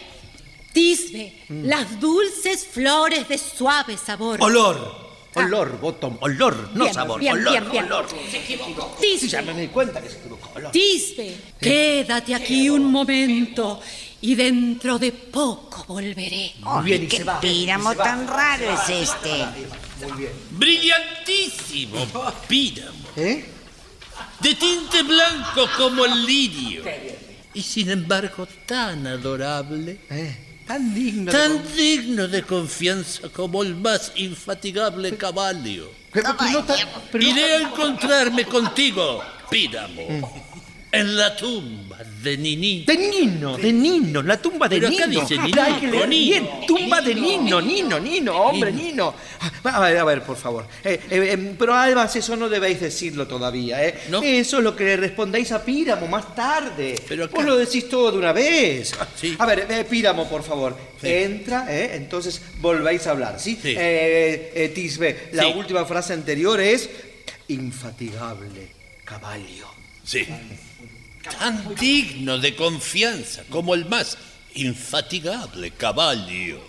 Tisbe, las dulces flores de suave sabor. Olor. Olor, bottom, olor, no Bien, sabor, bien, olor, bien, bien. olor. Tisbe, Sí, ya me di cuenta que se equivocó, olor. Tisbe, quédate aquí un momento y dentro de poco volveré. Muy bien, y qué se va. píramo y se va. tan raro es este. Muy bien. Brillantísimo píramo. ¿Eh? De tinte blanco como el lirio. Y sin embargo tan adorable. Eh, tan digno. de Tan digno de confianza como el más infatigable caballo. Pero, pero no tan- pero no- Iré a encontrarme contigo, Píramo. En la tumba de Niní. De Nino, de Nino, la tumba de Pero acá Nino. dice Ah, Nino, hay que leer Nino. bien, tumba de Nino, Nino, Nino, hombre, Nino. Ah, A ver, a ver, por favor. Eh, eh, eh, pero además eso no debéis decirlo todavía, ¿eh? ¿No? Eso es lo que le respondéis a Píramo más tarde. Pero acá- Vos lo decís todo de una vez. sí. A ver, eh, Píramo, por favor. Entra, ¿eh? Entonces volvéis a hablar, ¿sí? Sí. Eh, Tisbe, la última frase anterior es infatigable caballo. Sí. Tan digno de confianza como el más infatigable caballo.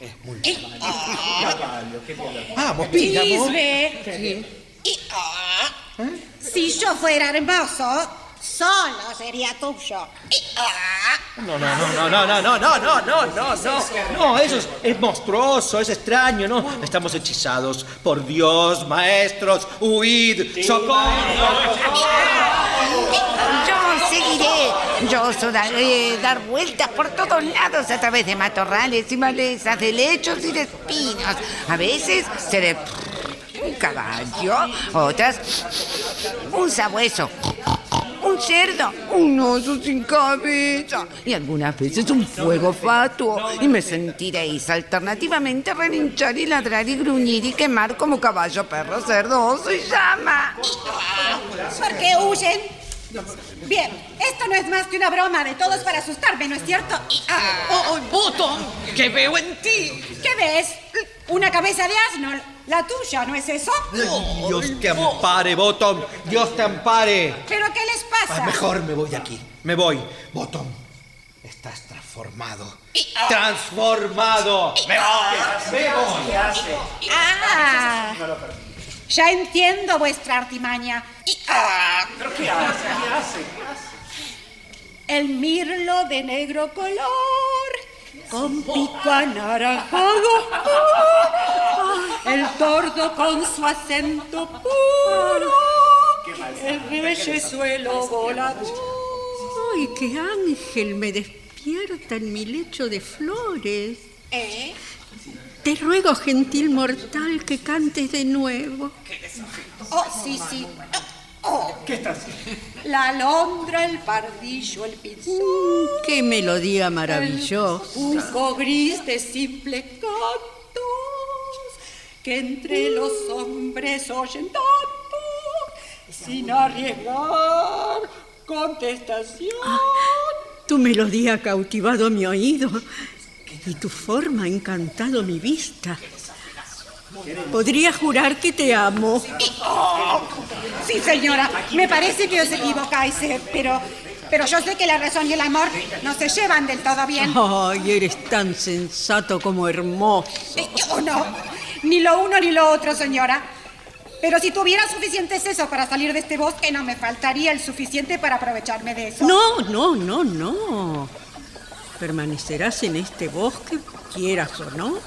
Vamos, Píramo. Tisbe. Y, ah, Si yo fuera hermoso, solo sería tuyo. Ah, No, no, no, no, no, no, no, no, no, no, no, no. No, eso es, es monstruoso, es extraño, ¿no? Estamos hechizados. Por Dios, maestros, huid, socorro. Yo Yo os daré dar vueltas por todos lados a través de matorrales y malezas, de lechos y de espinos. A veces seré un caballo, otras un sabueso, un cerdo, un oso sin cabeza y algunas veces un fuego fatuo. Y me sentiréis alternativamente relinchar y ladrar y gruñir y quemar como caballo, perro, cerdo, oso y llama. ¿Por qué huyen? Bien, esto no es más que una broma de todos para asustarme, ¿no es cierto? Y, ah, ¡Oh, oh, Bottom! ¿Qué veo en ti? ¿Qué ves? Una cabeza de asno, la tuya, ¿no es eso? Dios te ampare, Bottom. Dios te ampare. ¿Pero qué les Ah, pasa? mejor me voy de aquí. Me voy. Bottom. Estás transformado. Transformado. Me voy. Me voy. Ah, ya entiendo vuestra artimaña. Y, ah, El mirlo de negro color, con pico anaranjado. El tordo con su acento puro. El reyesuelo volador. ¡Ay, qué ángel me despierta en mi lecho de flores! ¿Eh? Te ruego, gentil mortal, que cantes de nuevo. Oh, sí, sí. Oh. ¿Qué estás? La alondra, el pardillo, el pinzón. Mm, ¡Qué melodía maravillosa! Un gris de simple cantos que entre los hombres oyen tanto sin arriesgar contestación. Tu melodía ha cautivado mi oído y tu forma ha encantado mi vista. Podría jurar que te amo. Oh, sí, señora, me parece que os equivocáis, eh, pero, pero yo sé que la razón y el amor no se llevan del todo bien. Ay, eres tan sensato como hermoso. Eh, oh, no, ni lo uno ni lo otro, señora. Pero si tuviera suficiente seso para salir de este bosque, no me faltaría el suficiente para aprovecharme de eso. No, no, no, no. Permanecerás en este bosque, quieras o no.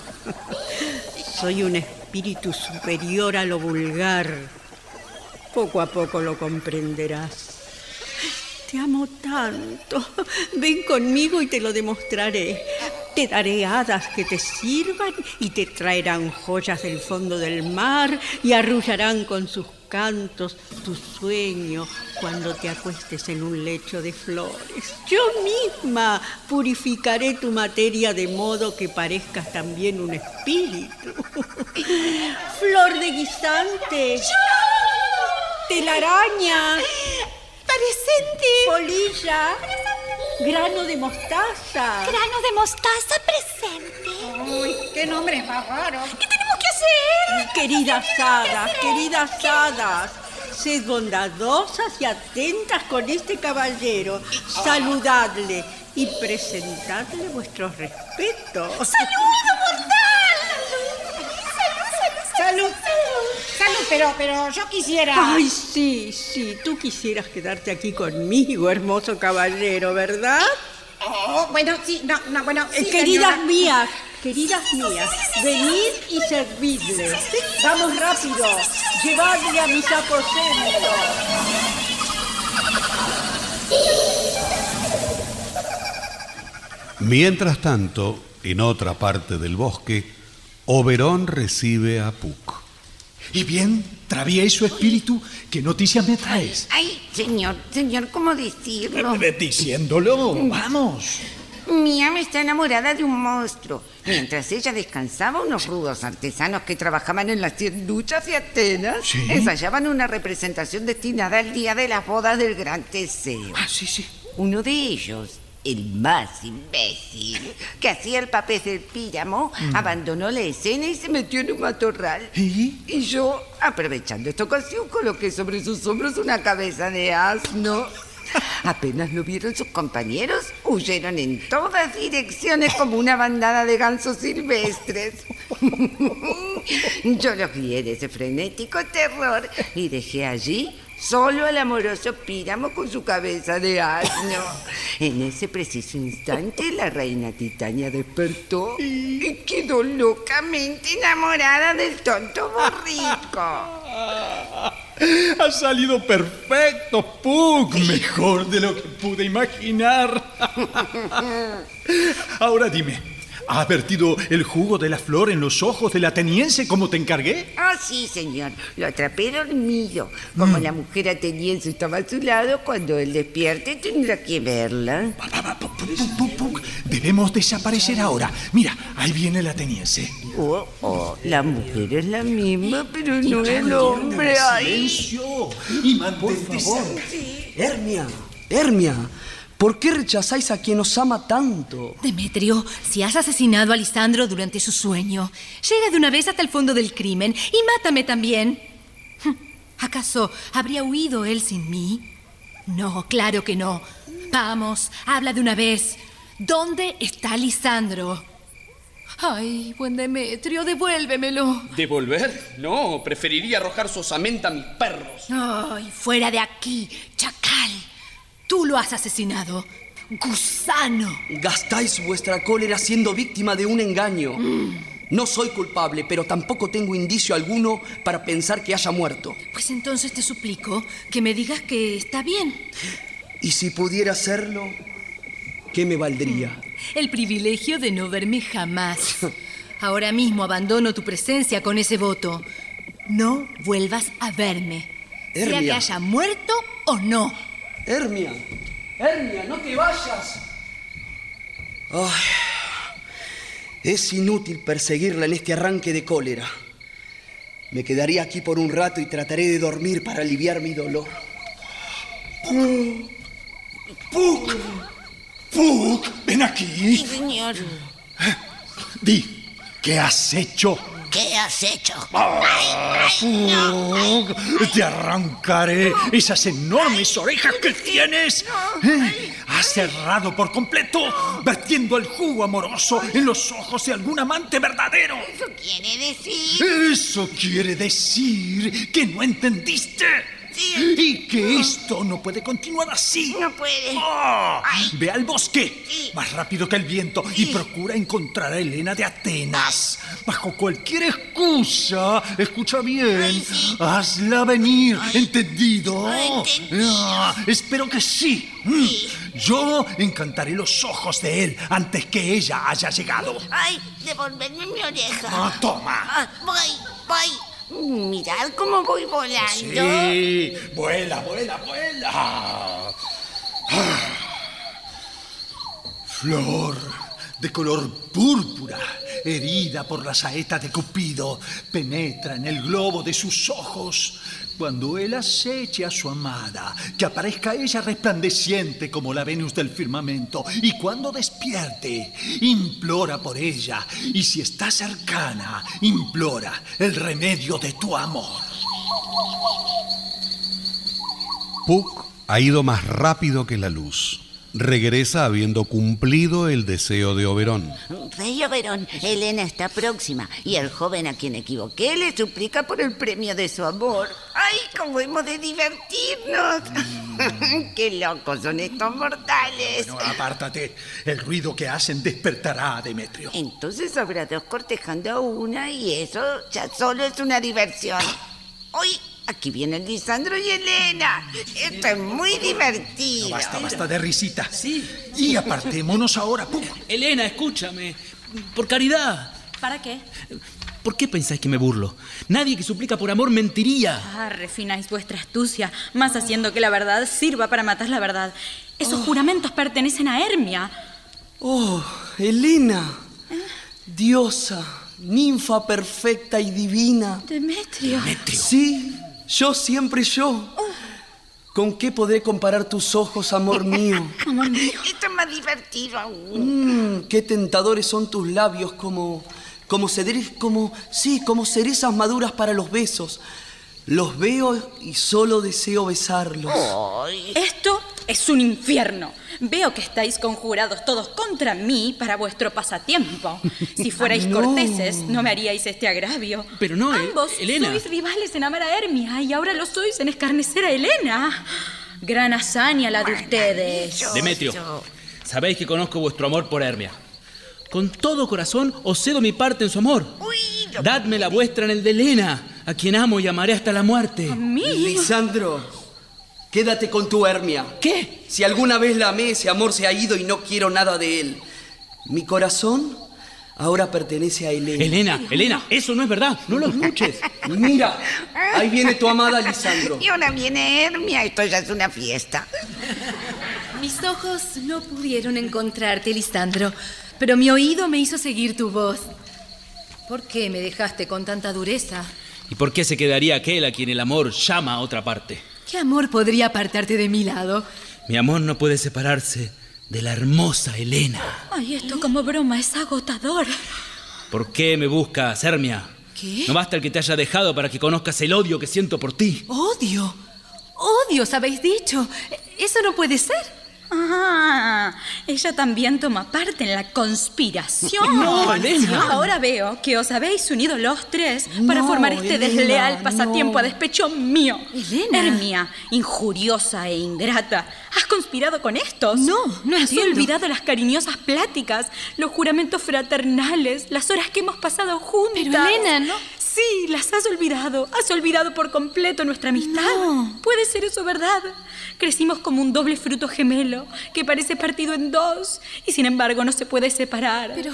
Soy un espíritu superior a lo vulgar. Poco a poco lo comprenderás. Te amo tanto. Ven conmigo y te lo demostraré. Te daré hadas que te sirvan y te traerán joyas del fondo del mar y arrullarán con sus cantos tu sueño cuando te acuestes en un lecho de flores. Yo misma purificaré tu materia de modo que parezcas también un espíritu. Flor de guisante. Telaraña. Presente. Polilla. Grano de mostaza. Grano de mostaza presente. Uy, qué nombre más raro. ¿Qué tenemos que hacer? Queridas hadas, queridas hadas, sed bondadosas y atentas con este caballero. Saludadle y presentadle vuestros respetos. ¡Saludo mortal! Salud. Salud, pero, pero yo quisiera. Ay, sí, sí, tú quisieras quedarte aquí conmigo, hermoso caballero, ¿verdad? Oh, bueno, sí, no, no, bueno. Eh, sí, queridas señora. mías, queridas mías, venid y servidle. Vamos rápido, llevadle a mis aposentos. Mientras tanto, en otra parte del bosque, Oberón recibe a Puck. Y bien, travieso espíritu, ¿qué noticias me traes? Ay, señor, señor, ¿cómo decirlo? Eh, Diciéndolo, vamos. Mi ama está enamorada de un monstruo. Mientras ella descansaba, unos rudos artesanos que trabajaban en las cien luchas de Atenas Sí. ensayaban una representación destinada al día de las bodas del gran Teseo. Ah, sí, sí. Uno de ellos, el más imbécil, que hacía el papel del píramo, Mm. abandonó la escena y se metió en un matorral. Y yo, aprovechando esta ocasión, coloqué sobre sus hombros una cabeza de asno. Apenas lo vieron sus compañeros, huyeron en todas direcciones como una bandada de gansos silvestres. Yo los guié de ese frenético terror y dejé allí solo al amoroso Píramo con su cabeza de asno. En ese preciso instante, la reina Titania despertó y quedó locamente enamorada del tonto borrico. Ha salido perfecto, Puck. Mejor de lo que pude imaginar. Ahora dime, ¿ha vertido el jugo de la flor en los ojos del ateniense como te encargué? Ah, sí, señor. Lo atrapé dormido. Como la mujer ateniense estaba a su lado, cuando él despierte tendrá que verla. Debemos desaparecer ahora. Mira, ahí viene el ateniense. Oh, oh, la mujer es la misma, pero no el hombre. Ay. Silencio y Por favor. Hermia, Hermia, ¿por qué rechazáis a quien os ama tanto? Demetrio, si has asesinado a Lisandro durante su sueño, llega de una vez hasta el fondo del crimen y mátame también. ¿Acaso habría huido él sin mí? No, claro que no. Vamos, habla de una vez. ¿Dónde está Lisandro? Ay, buen Demetrio, devuélvemelo. ¿Devolver? No, preferiría arrojar su osamenta a mis perros. Ay, fuera de aquí, chacal. Tú lo has asesinado. Gusano. Gastáis vuestra cólera siendo víctima de un engaño. No soy culpable, pero tampoco tengo indicio alguno para pensar que haya muerto. Pues entonces te suplico que me digas que está bien. Y si pudiera hacerlo, ¿qué me valdría? El privilegio de no verme jamás. Ahora mismo abandono tu presencia con ese voto. No vuelvas a verme. Sea Hermia. que haya muerto o no. Hermia, Hermia, no te vayas. Ay, es inútil perseguirla en este arranque de cólera. Me quedaré aquí por un rato y trataré de dormir para aliviar mi dolor. Puck, Puck, ven aquí. Señor. Di, ¿qué has hecho? ¿Qué has hecho? Ah, te arrancaré esas enormes orejas que tienes. ¿Eh? Has cerrado por completo, vertiendo el jugo amoroso en los ojos de algún amante verdadero. Eso quiere decir. Eso quiere decir que no entendiste. Y que esto no puede continuar así. No puede. ¡Ah! Ve al bosque, más rápido que el viento, y procura encontrar a Elena de Atenas. Bajo cualquier excusa, escucha bien, hazla venir, ¿entendido? Ah, espero que sí. Mm. Yo encantaré los ojos de él antes que ella haya llegado. Ay, devolverme mi oreja. Ah, toma. Ah, voy, voy. Mirad cómo voy volando. Sí, vuela, vuela, vuela. Ah. Flor de color púrpura, herida por la saeta de Cupido, penetra en el globo de sus ojos. Cuando él aceche a su amada, que aparezca ella resplandeciente como la Venus del firmamento, y cuando despierte, implora por ella, y si está cercana, implora el remedio de tu amor. Puck ha ido más rápido que la luz. Regresa habiendo cumplido el deseo de Oberón. Rey Oberón, Elena está próxima y el joven a quien equivoqué le suplica por el premio de su amor. ¡Ay, cómo hemos de divertirnos! ¡Qué locos son estos mortales! No, apártate. El ruido que hacen despertará a Demetrio. Entonces habrá dos cortejando a una y eso ya solo es una diversión. ¡Uy! Aquí vienen Lisandro y Elena. Esto es muy divertido. No, basta, basta de risita. Sí. Y apartémonos ahora. Puck. Elena, escúchame. Por caridad. ¿Para qué? ¿Por qué pensáis que me burlo? Nadie que suplica por amor mentiría. Ah, refináis vuestra astucia, más haciendo que la verdad sirva para matar la verdad. Esos juramentos pertenecen a Hermia. Oh, Elena. Diosa, ninfa perfecta y divina. Demetrio. Sí, yo siempre yo. ¿Con qué podré comparar tus ojos, amor mío? Amor mío. Esto es más divertido aún. Mm, qué tentadores son tus labios como como como sí, como cerezas maduras para los besos. Los veo y solo deseo besarlos. Esto es un infierno. Veo que estáis conjurados todos contra mí para vuestro pasatiempo. Si fuerais No. corteses, no me haríais este agravio. Pero no, El- Ambos Elena. sois rivales en amar a Hermia y ahora lo sois en escarnecer a Elena. Gran hazaña la de ustedes. Demetrio, sabéis que conozco vuestro amor por Hermia. Con todo corazón os cedo mi parte en su amor. Dadme la vuestra en el de Elena, a quien amo y amaré hasta la muerte. Lisandro, quédate con tu Hermia. ¿Qué? Si alguna vez la amé, ese amor se ha ido y no quiero nada de él. Mi corazón ahora pertenece a Elena. Elena, Elena, eso no es verdad. No lo escuches. Mira, ahí viene tu amada Lisandro. Y ahora viene Hermia. Esto ya es una fiesta. Mis ojos no pudieron encontrarte, Lisandro, pero mi oído me hizo seguir tu voz. ¿Por qué me dejaste con tanta dureza? ¿Y por qué se quedaría aquel a quien el amor llama a otra parte? ¿Qué amor podría apartarte de mi lado? Mi amor no puede separarse de la hermosa Elena. Ay, esto como broma es agotador. ¿Por qué me buscas, Hermia? ¿Qué? No basta el que te haya dejado para que conozcas el odio que siento por ti. Odio. Odios, habéis dicho. Eso no puede ser. Ah, ella también toma parte en la conspiración. No, Elena. Ahora veo que os habéis unido los tres para No, formar este Elena, desleal pasatiempo no. a despecho mío. Elena. Hermia, injuriosa e ingrata, ¿has conspirado con estos? No, no ¿Has entiendo. olvidado las cariñosas pláticas, los juramentos fraternales, las horas que hemos pasado juntas? Pero, Elena, no- Sí, las has olvidado. Has olvidado por completo nuestra amistad. Puede ser eso verdad. Crecimos como un doble fruto gemelo que parece partido en dos y sin embargo no se puede separar. Pero-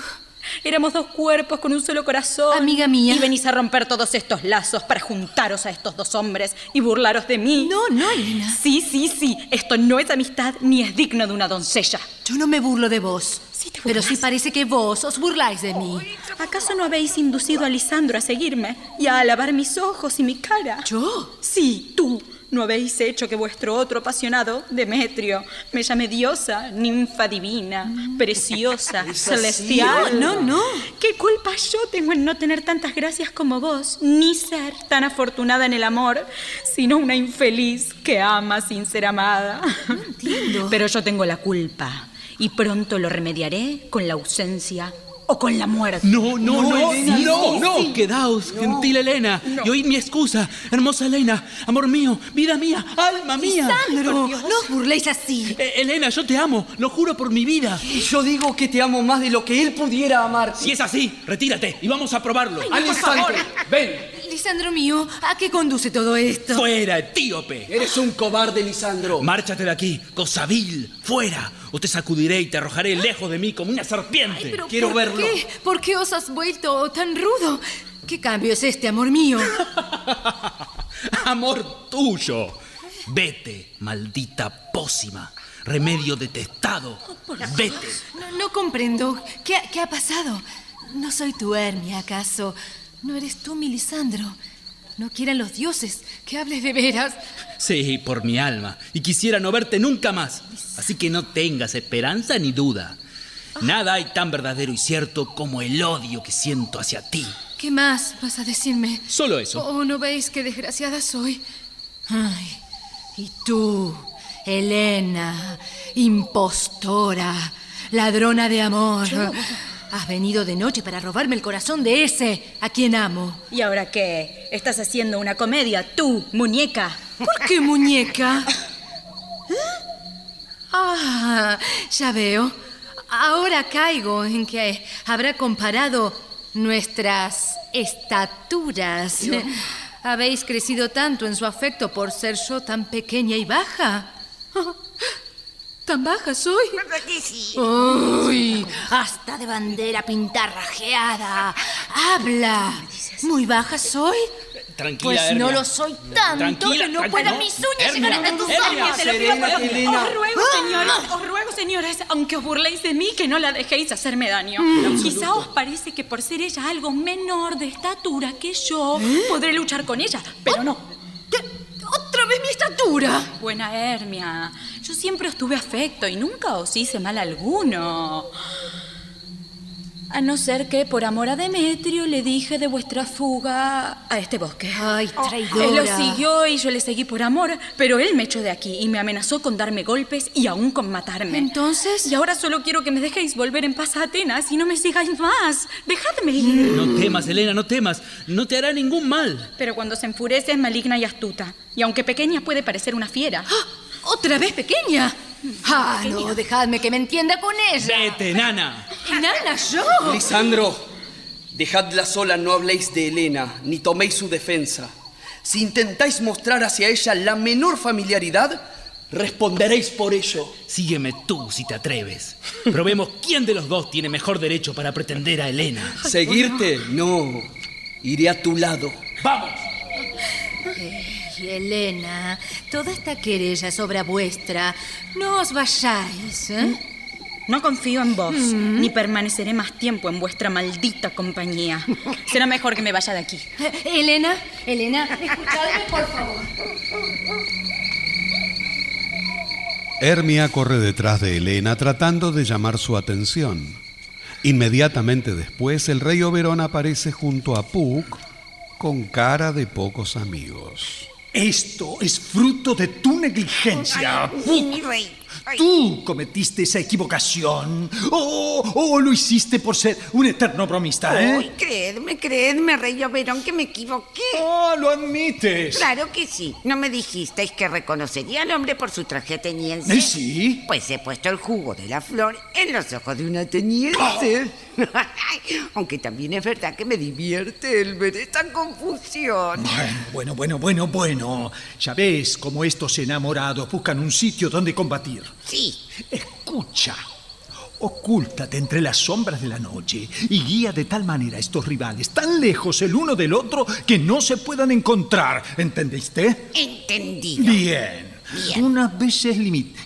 Éramos dos cuerpos con un solo corazón. Amiga mía. Y venís a romper todos estos lazos para juntaros a estos dos hombres y burlaros de mí. No, no, Elena. Sí, sí, sí. Esto no es amistad ni es digno de una doncella. Yo no me burlo de vos. Sí te pero sí parece que vos os burláis de mí. ¿Acaso no habéis inducido a Lisandro a seguirme y a alabar mis ojos y mi cara? ¿Yo? Sí, tú. ¿No habéis hecho que vuestro otro apasionado, Demetrio, me llame diosa, ninfa divina, preciosa, Es así, celestial? no, no. ¿Qué culpa yo tengo en no tener tantas gracias como vos, ni ser tan afortunada en el amor, sino una infeliz que ama sin ser amada? entiendo. Pero yo tengo la culpa y pronto lo remediaré con la ausencia o con la muerte. No, no, no, no, no, no. Quedaos, gentil Elena, y oíd mi excusa. Hermosa Elena, amor mío, vida mía, alma mía. Por Dios. no os burléis así. Eh, Elena, yo te amo, lo juro por mi vida. Y yo digo que te amo más de lo que él pudiera amarte. Si es así, retírate y vamos a probarlo. Ay, no, Al instante. Ven. Lisandro mío, ¿a qué conduce todo esto? Fuera, etíope. Eres un cobarde, Lisandro. Márchate de aquí, cosa vil, fuera. O te sacudiré y te arrojaré lejos de mí como una serpiente. Pero ¿por Qué? ¿Por qué os has vuelto tan rudo? ¿Qué cambio es este, amor mío? Amor tuyo. Vete, maldita pócima. Remedio detestado. Vete. No, no comprendo. ¿Qué, ha- qué ha pasado? No soy tu Hermia, ¿acaso? ¿No eres tú, mi Lisandro? No quieran los dioses que hables de veras. Sí, por mi alma. Y quisiera no verte nunca más. Así que no tengas esperanza ni duda. Nada hay tan verdadero y cierto como el odio que siento hacia ti. ¿Qué más vas a decirme? Solo eso. ¿O no veis qué desgraciada soy? Ay, y tú, Elena, impostora, ladrona de amor. Has venido de noche para robarme el corazón de ese a quien amo. ¿Y ahora qué? ¿Estás haciendo una comedia, tú, muñeca? ¿Por qué muñeca? Ah, ya veo. Ahora caigo en que habrá comparado nuestras estaturas. ¿Habéis crecido tanto en su afecto por ser yo tan pequeña y baja? ¿Tan baja soy? ¿Verdad que sí? ¡Uy! Hasta de bandera pintarrajeada. ¡Habla! ¿Muy baja soy? Tranquila, Pues no lo soy tanto Tranquila, que no tranquila, puedan no. mis uñas Hermia, llegar hasta tus Hermia, ojos. Te lo pido, Serena, por favor. Elena. Os ruego, señores, os ruego, señores, aunque os burléis de mí, que no la dejéis hacerme daño. Quizá os parece que por ser ella algo menor de estatura que yo, podré luchar con ella, pero no. ¡Otra vez mi estatura! Buena Hermia, yo siempre os tuve afecto y nunca os hice mal alguno. A no ser que por amor a Demetrio le dije de vuestra fuga a este bosque. ¡Ay, Él traidora! lo siguió y yo le seguí por amor, pero él me echó de aquí y me amenazó con darme golpes y aún con matarme. ¿Entonces? Y ahora solo quiero que me dejéis volver en paz a Atenas y no me sigáis más. Dejadme ir. No temas, Elena, no temas. No te hará ningún mal. Pero cuando se enfurece es maligna y astuta. Y aunque pequeña puede parecer una fiera. ¿Otra vez pequeña? Ah, no, dejadme que me entienda con ella. Vete, nana. Nana, yo. Lisandro, dejadla sola, no habléis de Elena, ni toméis su defensa. Si intentáis mostrar hacia ella la menor familiaridad, responderéis por ello. Sígueme tú si te atreves. Probemos quién de los dos tiene mejor derecho para pretender a Elena. ¿Seguirte? No. Iré a tu lado. ¡Vamos! Elena, toda esta querella es obra vuestra. No os vayáis, ¿eh? No confío en vos, ni permaneceré más tiempo en vuestra maldita compañía. Será mejor que me vaya de aquí. Eh, Elena, Elena, escuchadme, por favor. Hermia corre detrás de Helena tratando de llamar su atención. Inmediatamente después, el rey Oberón aparece junto a Puck con cara de pocos amigos. Esto es fruto de tu negligencia. Mi rey. Tú cometiste esa equivocación. O o lo hiciste por ser un eterno bromista, ¿eh? Ay, creedme, creedme, rey Oberón, que me equivoqué. Ah, lo admites. Claro que sí. ¿No me dijisteis que reconocería al hombre por su traje ateniense? ¿Eh, sí? Pues he puesto el jugo de la flor en los ojos de un ateniense. Aunque también es verdad que me divierte el ver esta confusión. Bueno, bueno, bueno, bueno. Ya ves cómo estos enamorados buscan un sitio donde combatir. Sí. Escucha. Ocúltate entre las sombras de la noche y guía de tal manera a estos rivales tan lejos el uno del otro que no se puedan encontrar. ¿Entendiste? Entendido. Bien. Unas veces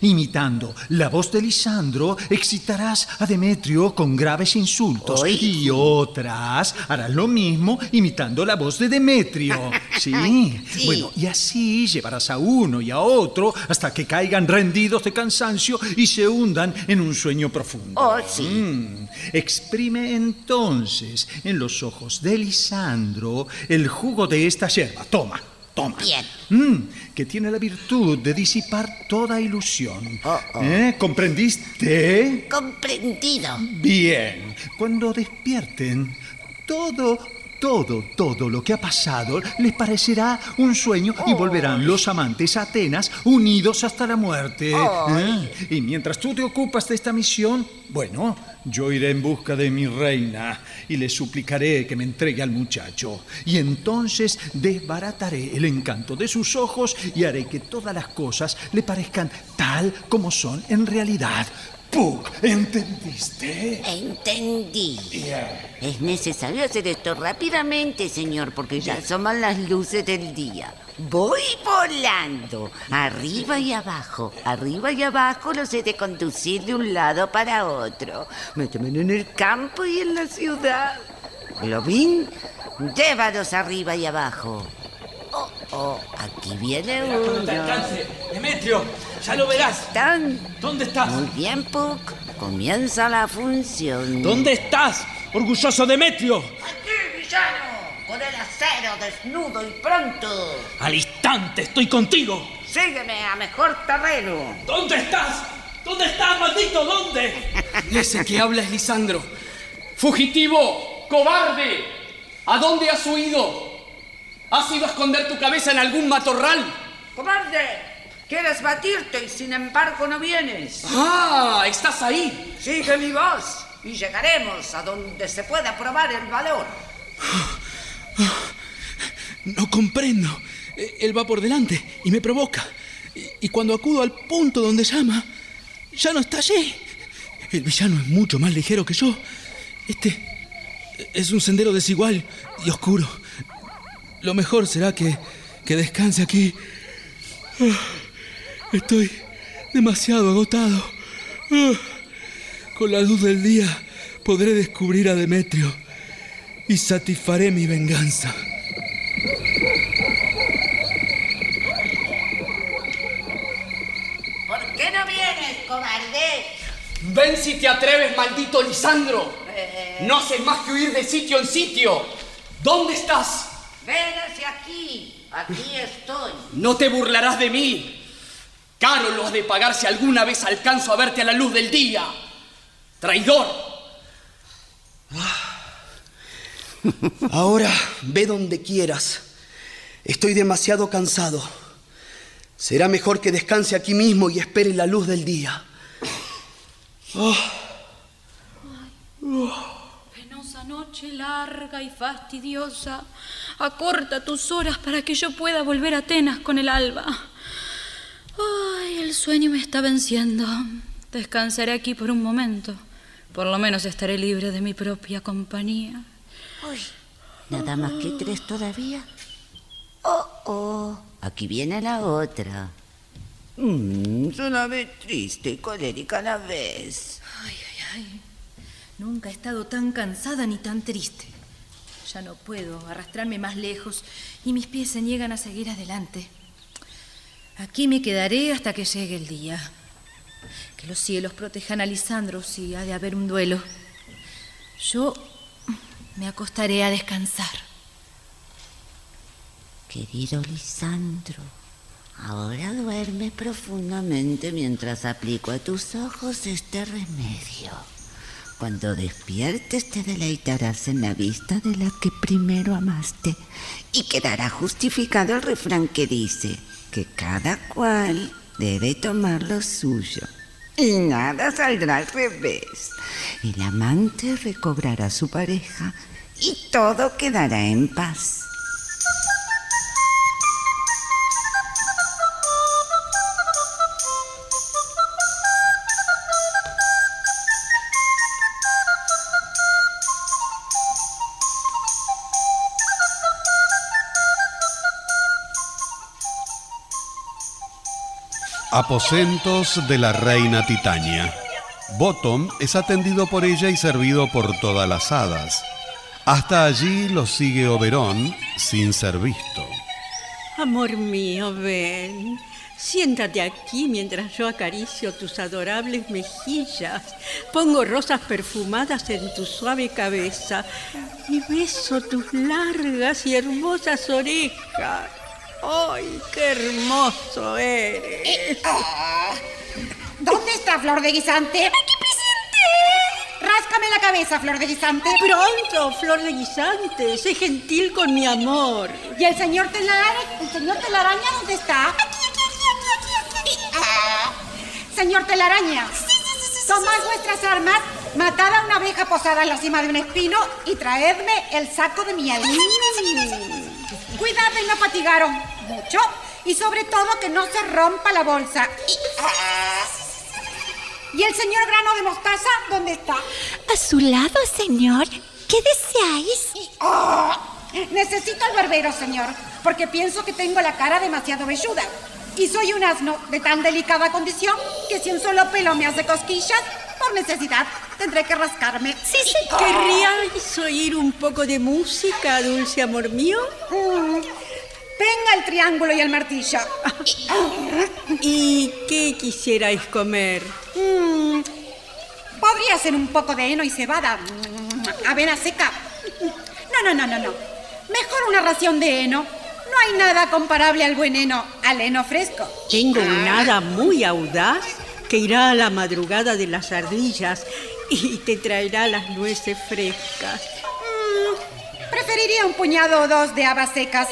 imitando la voz de Lisandro, excitarás a Demetrio con graves insultos. Y otras harás lo mismo imitando la voz de Demetrio. ¿Sí? Sí. Bueno, y así llevarás a uno y a otro hasta que caigan rendidos de cansancio y se hundan en un sueño profundo. Oh, sí. Mm. Exprime entonces en los ojos de Lisandro el jugo de esta yerba. Toma. Toma. Bien. Mm, que tiene la virtud de disipar toda ilusión. ¿Eh? ¿Comprendiste? Comprendido. Bien. Cuando despierten, todo, todo, todo lo que ha pasado les parecerá un sueño y volverán los amantes a Atenas unidos hasta la muerte. ¿Eh? Y mientras tú te ocupas de esta misión, bueno, yo iré en busca de mi reina y le suplicaré que me entregue al muchacho. Y entonces desbarataré el encanto de sus ojos y haré que todas las cosas le parezcan tal como son en realidad. ¿Entendiste? Entendí. Es necesario hacer esto rápidamente, señor, porque ya asoman las luces del día. Voy volando, arriba y abajo, arriba y abajo los he de conducir de un lado para otro. Me en el campo y en la ciudad. Globín, llévalos arriba y abajo. Oh, oh, aquí viene uno. alcance. Demetrio, ya lo verás. ¿Están? ¿Dónde estás? Muy bien, Puck. Comienza la función. ¿Dónde estás, orgulloso Demetrio? Aquí, villano, con el acero desnudo y pronto. Al instante estoy contigo. Sígueme a mejor terreno. ¿Dónde estás? ¿Dónde estás, maldito? ¿Dónde? Ese que habla es Lisandro. Fugitivo, cobarde. ¿A dónde has huido? ¿Has ido a esconder tu cabeza en algún matorral? ¡Cobarde! Quieres batirte y sin embargo no vienes. ¡Ah! ¿Estás ahí? Sigue mi voz y llegaremos a donde se pueda probar el valor. No comprendo. Él va por delante y me provoca. Y cuando acudo al punto donde llama, ya no está allí. El villano es mucho más ligero que yo. Este es un sendero desigual y oscuro. Lo mejor será que, que descanse aquí. Ah, Estoy demasiado agotado. Ah, Con la luz del día podré descubrir a Demetrio y satisfaré mi venganza. ¿Por qué no vienes, cobarde? Ven si te atreves, maldito Lisandro. Eh, No haces más que huir de sitio en sitio. ¿Dónde estás? Ven hacia aquí. Aquí estoy. No te burlarás de mí. Caro lo has de pagar si alguna vez alcanzo a verte a la luz del día. Traidor. Ahora ve donde quieras. Estoy demasiado cansado. Será mejor que descanse aquí mismo y espere la luz del día. Oh, noche larga y fastidiosa. Acorta tus horas para que yo pueda volver a Atenas con el alba. Ay, el sueño me está venciendo. Descansaré aquí por un momento. Por lo menos estaré libre de mi propia compañía. Uy, nada más que tres todavía. Oh, oh, aquí viene la otra. Mm, suena ve triste y colérica a la vez. Ay, ay, ay. Nunca he estado tan cansada ni tan triste. Ya no puedo arrastrarme más lejos y mis pies se niegan a seguir adelante. Aquí me quedaré hasta que llegue el día. Que los cielos protejan a Lisandro si ha de haber un duelo. Yo me acostaré a descansar. Querido Lisandro, ahora duerme profundamente mientras aplico a tus ojos este remedio. Cuando despiertes te deleitarás en la vista de la que primero amaste y quedará justificado el refrán que dice que cada cual debe tomar lo suyo y nada saldrá al revés. El amante recobrará su pareja y todo quedará en paz. Aposentos de la reina Titania. Bottom es atendido por ella y servido por todas las hadas. Hasta allí lo sigue Oberón sin ser visto. Amor mío, ven. Siéntate aquí mientras yo acaricio tus adorables mejillas, pongo rosas perfumadas en tu suave cabeza y beso tus largas y hermosas orejas. ¡Ay, qué hermoso eres! Ah, ¿Dónde está Flor de Guisante? ¡Aquí presente! Ráscame la cabeza, Flor de Guisante. Pronto, Flor de Guisante, sé gentil con mi amor. ¿Y el señor Telaraña? ¿El señor Telaraña dónde está? Aquí, aquí, aquí, aquí, aquí. Ah, señor Telaraña, tomad vuestras armas, matad a una abeja posada en la cima de un espino y traedme el saco de miel. Cuidado y no fatigaron mucho y sobre todo que no se rompa la bolsa. Y, ah, ¿Y el señor grano de mostaza dónde está? A su lado, señor. ¿Qué deseáis? Ah, necesito al barbero, señor, porque pienso que tengo la cara demasiado velluda. Y soy un asno de tan delicada condición que si un solo pelo me hace cosquillas, por necesidad tendré que rascarme. Sí, sí. ¿Querríais oír un poco de música, dulce amor mío? Mm, Venga el triángulo y el martillo. ¿Y qué quisierais comer? Mm, Podría ser un poco de heno y cebada. Mm, Avena seca. No, no, no, no, no. Mejor una ración de heno. No hay nada comparable al buen heno, al heno fresco. Tengo un hada muy audaz que irá a la madrugada de las ardillas y te traerá las nueces frescas. Mm, Preferiría un puñado o dos de habas secas.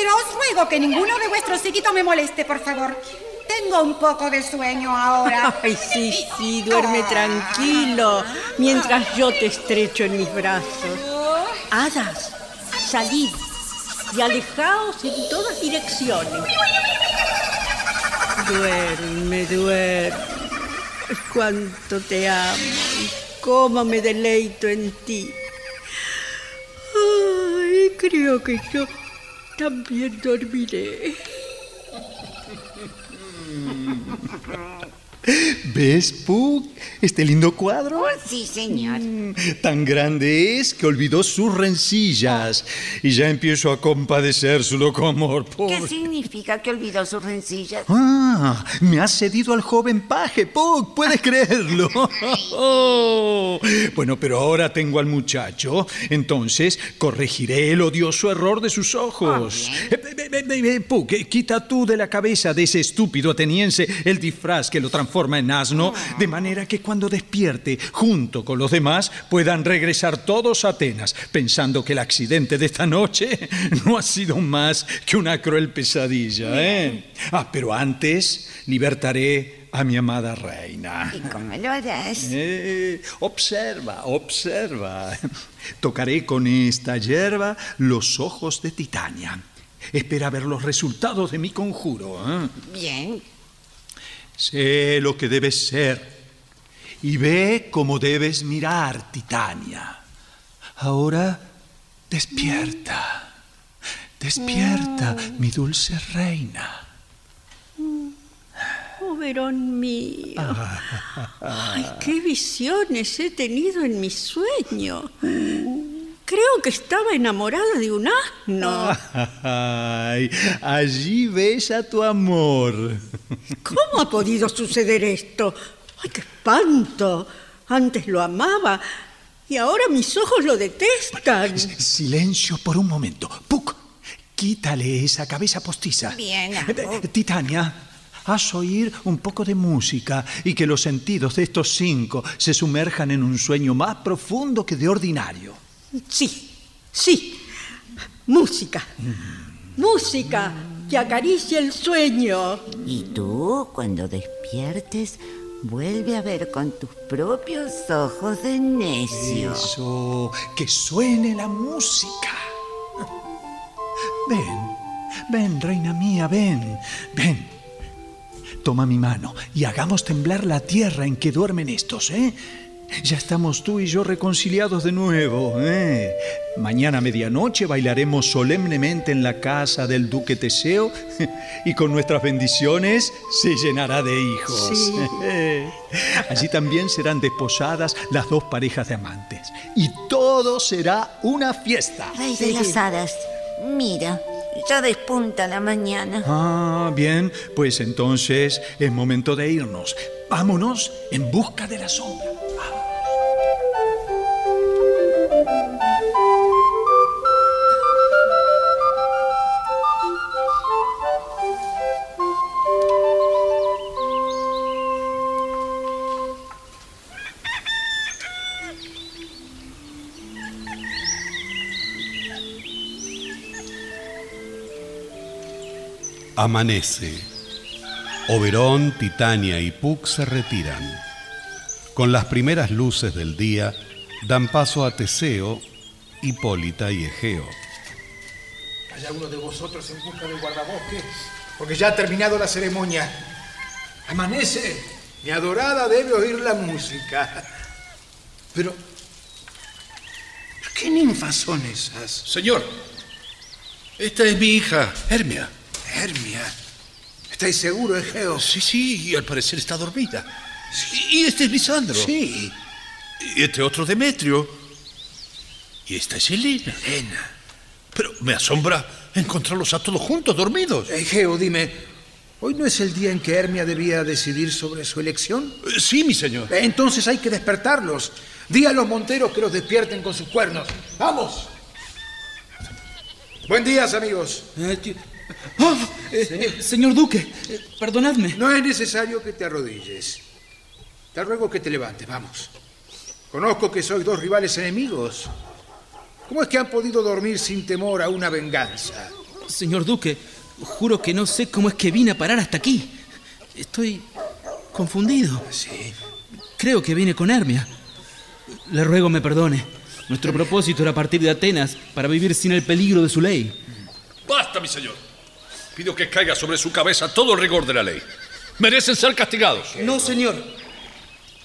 Pero os ruego que ninguno de vuestros seguitos me moleste, por favor. Tengo un poco de sueño ahora. Ay, sí, sí, duerme tranquilo mientras yo te estrecho en mis brazos. Hadas, salid y alejaos en todas direcciones. Duerme, duerme. Cuánto te amo y cómo me deleito en ti. Ay, creo que yo también dormiré. ¿Ves, Puck? Este lindo cuadro. Sí, señor. Tan grande es que olvidó sus rencillas. Y ya empiezo a compadecer su loco amor. ¿Qué Pobre. significa que olvidó sus rencillas? Ah, me has cedido al joven paje, Puck, puedes creerlo. Bueno, pero ahora tengo al muchacho, entonces corregiré el odioso error de sus ojos. Eh, eh, eh, eh, eh, Puck, eh, quita tú de la cabeza de ese estúpido ateniense el disfraz que lo transforma en asno, de manera que cuando despierte, junto con los demás, puedan regresar todos a Atenas, pensando que el accidente de esta noche no ha sido más que una cruel pesadilla. ¿eh? Ah, pero antes libertaré a mi amada reina. ¿Y cómo lo harás? Eh, observa, observa. Tocaré con esta hierba los ojos de Titania. Espera ver los resultados de mi conjuro. ¿eh? Bien. Sé lo que debes ser y ve cómo debes mirar, Titania. Ahora despierta, despierta, mi dulce reina. Oh, Verón mío. Ay, qué visiones he tenido en mi sueño. Creo que estaba enamorada de un asno. Ay, allí ves a tu amor. ¿Cómo ha podido suceder esto? ¡Ay, qué espanto! Antes lo amaba y ahora mis ojos lo detestan. Silencio por un momento. Puck, quítale esa cabeza postiza. Bien, Eh, eh, Titania, haz oír un poco de música y que los sentidos de estos cinco se sumerjan en un sueño más profundo que de ordinario. Sí, sí. Música. Música que acaricia el sueño. Y tú, cuando despiertes, vuelve a ver con tus propios ojos de necio. Eso, que suene la música. Ven, ven, reina mía, ven, ven. Toma mi mano y hagamos temblar la tierra en que duermen estos, ¿eh? Ya estamos tú y yo reconciliados de nuevo, ¿eh? Mañana a medianoche bailaremos solemnemente en la casa del duque Teseo y con nuestras bendiciones se llenará de hijos. Sí. Allí también serán desposadas las dos parejas de amantes y todo será una fiesta. Rey de las hadas, mira, ya despunta la mañana. Ah, bien, pues entonces es momento de irnos. Vámonos en busca de la sombra. Amanece. Oberón, Titania y Puck se retiran. Con las primeras luces del día dan paso a Teseo, Hipólita y Egeo. ¿Hay alguno de vosotros en busca del guardabosques? Porque ya ha terminado la ceremonia. Amanece. Mi adorada debe oír la música. Pero. ¿Qué ninfas son esas? Señor, esta es mi hija, Hermia. Hermia. ¿Estáis seguro, Egeo? Sí, sí, y al parecer está dormida. Y este es Lisandro. Sí. Y este otro Demetrio. Y esta es Elena. Elena. Pero me asombra encontrarlos a todos juntos, dormidos. Egeo, dime, ¿hoy no es el día en que Hermia debía decidir sobre su elección? Eh, Sí, mi señor. Entonces hay que despertarlos. Di a los monteros que los despierten con sus cuernos. ¡Vamos! Buen día, amigos. Ah, eh, señor Duque, eh, perdonadme. No es necesario que te arrodilles. Te ruego que te levantes, vamos. Conozco que sois dos rivales enemigos. ¿Cómo es que han podido dormir sin temor a una venganza? Señor Duque, juro que no sé cómo es que vine a parar hasta aquí. Estoy confundido. Sí. Creo que vine con Hermia. Le ruego me perdone. Nuestro propósito era partir de Atenas para vivir sin el peligro de su ley. Basta, mi señor. Pido que caiga sobre su cabeza todo el rigor de la ley. Merecen ser castigados. No, señor.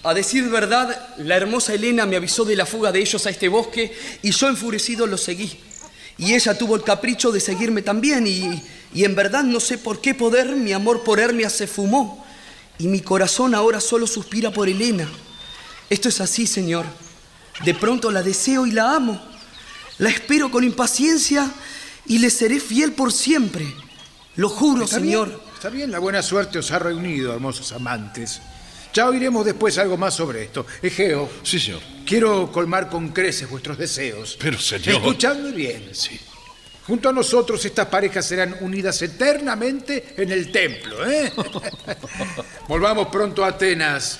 A decir verdad, la hermosa Elena me avisó de la fuga de ellos a este bosque y yo enfurecido los seguí. Y ella tuvo el capricho de seguirme también y, y en verdad no sé por qué poder mi amor por Hermia se fumó y mi corazón ahora solo suspira por Elena. Esto es así, señor. De pronto la deseo y la amo. La espero con impaciencia y le seré fiel por siempre. Lo juro, Está señor. bien, está bien, la buena suerte os ha reunido, hermosos amantes. Ya oiremos después algo más sobre esto. Egeo. Sí, señor. Quiero colmar con creces vuestros deseos. Pero, señor. Escuchadme bien. Sí. Junto a nosotros estas parejas serán unidas eternamente en el templo. ¿eh? Volvamos pronto a Atenas.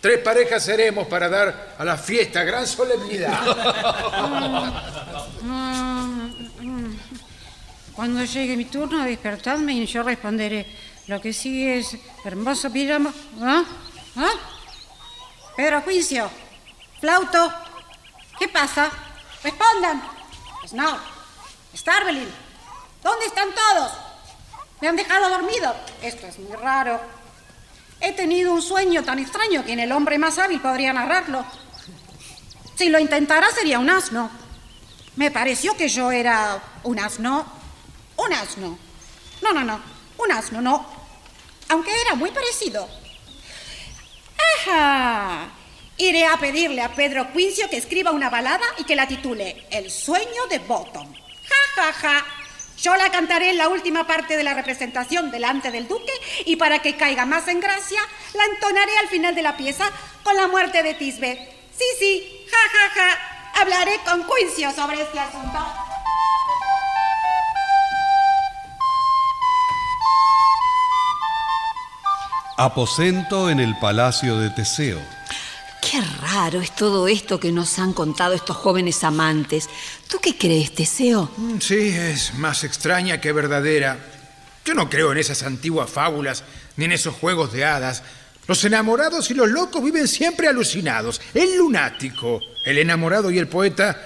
Tres parejas seremos para dar a la fiesta gran solemnidad. Cuando llegue mi turno, despertadme y yo responderé. Lo que sigue es hermoso pijama. ¿Ah? ¿Ah? Pedro Juicio. Flauto. ¿Qué pasa? Respondan. Snow. Starbelin. ¿Dónde están todos? Me han dejado dormido. Esto es muy raro. He tenido un sueño tan extraño que en el hombre más hábil podría narrarlo. Si lo intentara sería un asno. Me pareció que yo era un asno. Un asno. No, no, no. Un asno, no. Aunque era muy parecido. ¡Ajá! Iré a pedirle a Pedro Quincio que escriba una balada y que la titule El sueño de Bottom. ¡Ja, ja, ja! Yo la cantaré en la última parte de la representación delante del duque y para que caiga más en gracia, la entonaré al final de la pieza con la muerte de Tisbe. Sí, sí, ja, ja, ja. Hablaré con Quincio sobre este asunto. Aposento en el palacio de Teseo. Qué raro es todo esto que nos han contado estos jóvenes amantes. ¿Tú qué crees, Teseo? Mm, Sí, es más extraña que verdadera. Yo no creo en esas antiguas fábulas ni en esos juegos de hadas. Los enamorados y los locos viven siempre alucinados. El lunático, el enamorado y el poeta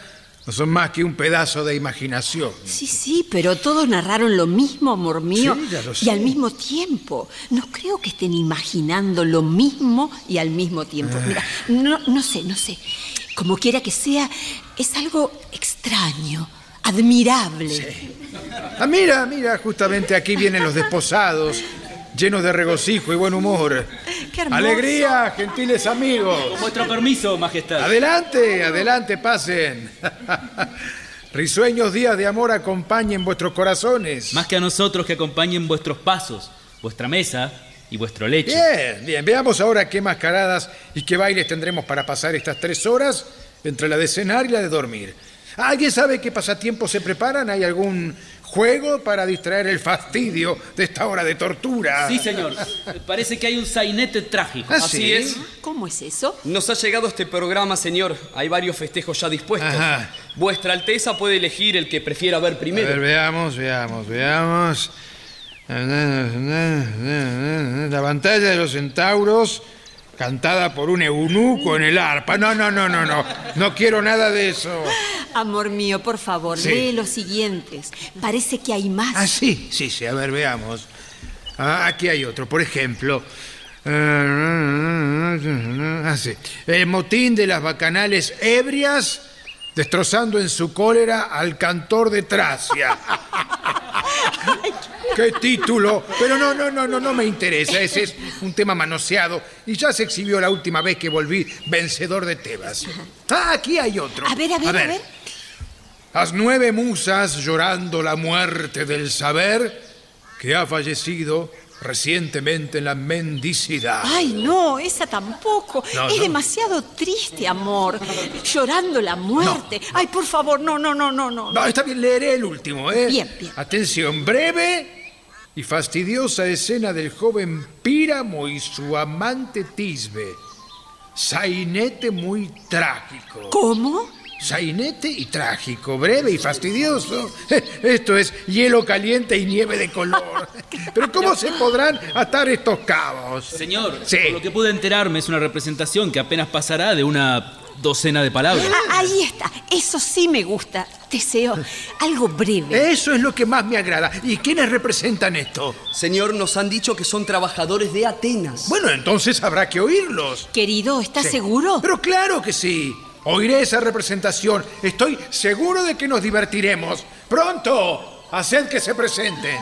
no son más que un pedazo de imaginación. Sí, sí, pero todos narraron lo mismo, amor mío, Sí, ya lo y al mismo tiempo. No creo que estén imaginando lo mismo y al mismo tiempo. Ah. Mira, no, no sé, no sé. Como quiera que sea, es algo extraño, admirable. Ah, mira, mira, justamente aquí vienen los desposados, llenos de regocijo y buen humor. Qué hermoso. Alegría, gentiles amigos. Con vuestro permiso, Majestad. Adelante, adelante, pasen. Risueños días de amor acompañen vuestros corazones. Más que a nosotros que acompañen vuestros pasos, vuestra mesa y vuestro lecho. Bien, bien. Veamos ahora qué mascaradas y qué bailes tendremos para pasar estas tres horas entre la de cenar y la de dormir. ¿Alguien sabe qué pasatiempos se preparan? ¿Hay algún juego para distraer el fastidio de esta hora de tortura? Sí, señor. Parece que hay un sainete trágico. ¿Ah, Así sí? es. ¿Cómo es eso? Nos ha llegado este programa, señor. Hay varios festejos ya dispuestos. Ajá. Vuestra Alteza puede elegir el que prefiera ver A primero. ver, veamos, veamos, veamos. La pantalla de los centauros cantada por un eunuco en el arpa. No, no, no, no, no. No quiero nada de eso. Amor mío, por favor, Sí. lee los siguientes. Parece que hay más. Ah, sí, sí, sí. A ver, veamos. Ah, aquí hay otro. Por ejemplo. Ah, sí. El motín de las bacanales ebrias destrozando en su cólera al cantor de Tracia. ¡Qué título! Pero no, no, no, no, no me interesa. Ese es un tema manoseado y ya se exhibió la última vez que volví vencedor de Tebas. Ah, aquí hay otro. A ver, a ver, a ver. Las nueve musas llorando la muerte del saber que ha fallecido recientemente en la mendicidad. Ay, no, esa tampoco. No, es no. demasiado triste, amor. Llorando la muerte. Ay, por favor, no, no, no, no, no. No, está bien, leeré el último, ¿eh? Bien, bien. Atención, breve y fastidiosa escena del joven Píramo y su amante Tisbe. Sainete muy trágico. ¿Cómo? Sainete y trágico, breve y fastidioso. Esto es hielo caliente y nieve de color. Pero ¿cómo se podrán atar estos cabos? Señor, Sí. por lo que pude enterarme, es una representación que apenas pasará de una docena de palabras. Ah, ahí está. Eso sí me gusta. Deseo algo breve. Eso es lo que más me agrada. ¿Y quiénes representan esto? Señor, nos han dicho que son trabajadores de Atenas. Bueno, entonces habrá que oírlos. Querido, ¿estás Sí. seguro? Pero claro que sí. Oiré esa representación. Estoy seguro de que nos divertiremos. Pronto, haced que se presenten.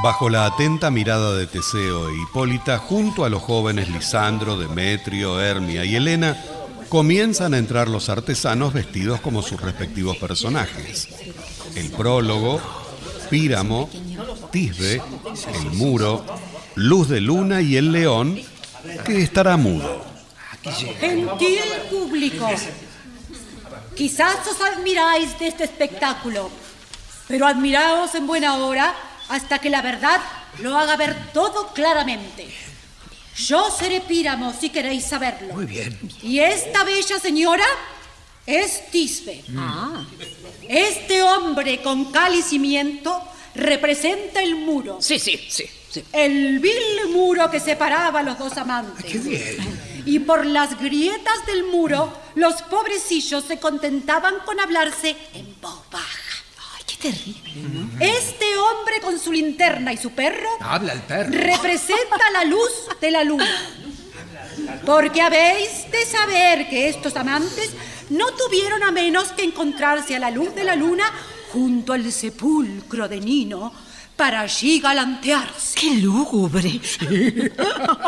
Bajo la atenta mirada de Teseo e Hipólita, junto a los jóvenes Lisandro, Demetrio, Hermia y Helena, comienzan a entrar los artesanos vestidos como sus respectivos personajes. El prólogo, Píramo, Tisbe, el muro, Luz de Luna y el león, que estará mudo. Gentil público, quizás os admiráis de este espectáculo, pero admiraos en buena hora hasta que la verdad lo haga ver todo claramente. Yo seré Píramo si queréis saberlo. Muy bien. Y esta bella señora es Tisbe. Este hombre con cal y cimiento representa el muro. Sí, sí, sí. Sí. El vil muro que separaba a los dos amantes. ¡Qué bien! Y por las grietas del muro, los pobrecillos se contentaban con hablarse en voz baja. Ay, qué terrible, ¿no? Este hombre con su linterna y su perro Habla el perro. representa la luz de la luna. Porque habéis de saber que estos amantes no tuvieron a menos que encontrarse a la luz de la luna junto al sepulcro de Nino para allí galantearse. ¡Qué lúgubre!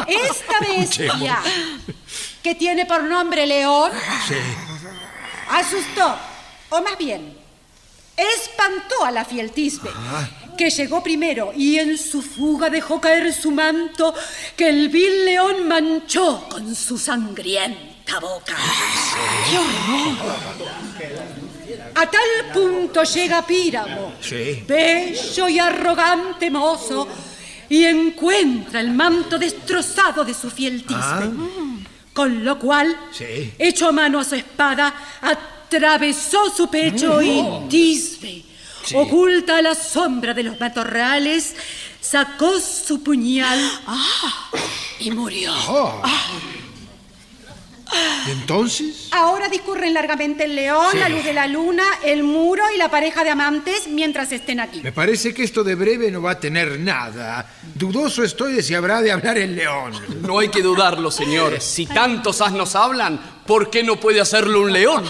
Esta bestia, que tiene por nombre León, asustó, o más bien, espantó a la fiel Tisbe, que llegó primero y en su fuga dejó caer su manto que el vil león manchó con su sangrienta boca. ¡Qué horror! A tal punto llega Píramo, Sí. bello y arrogante mozo, y encuentra el manto destrozado de su fiel Tisbe. Ah. Con lo cual, Sí. hecho mano a su espada, atravesó su pecho y Tisbe, Sí. oculta a la sombra de los matorrales, sacó su puñal y murió. Oh. ¿Y entonces? Ahora discurren largamente el león, Sí. la luz de la luna, el muro y la pareja de amantes mientras estén aquí. Me parece que esto de breve no va a tener nada. Dudoso estoy de si habrá de hablar el león. No hay que dudarlo, señor. Si tantos asnos hablan, ¿por qué no puede hacerlo un león?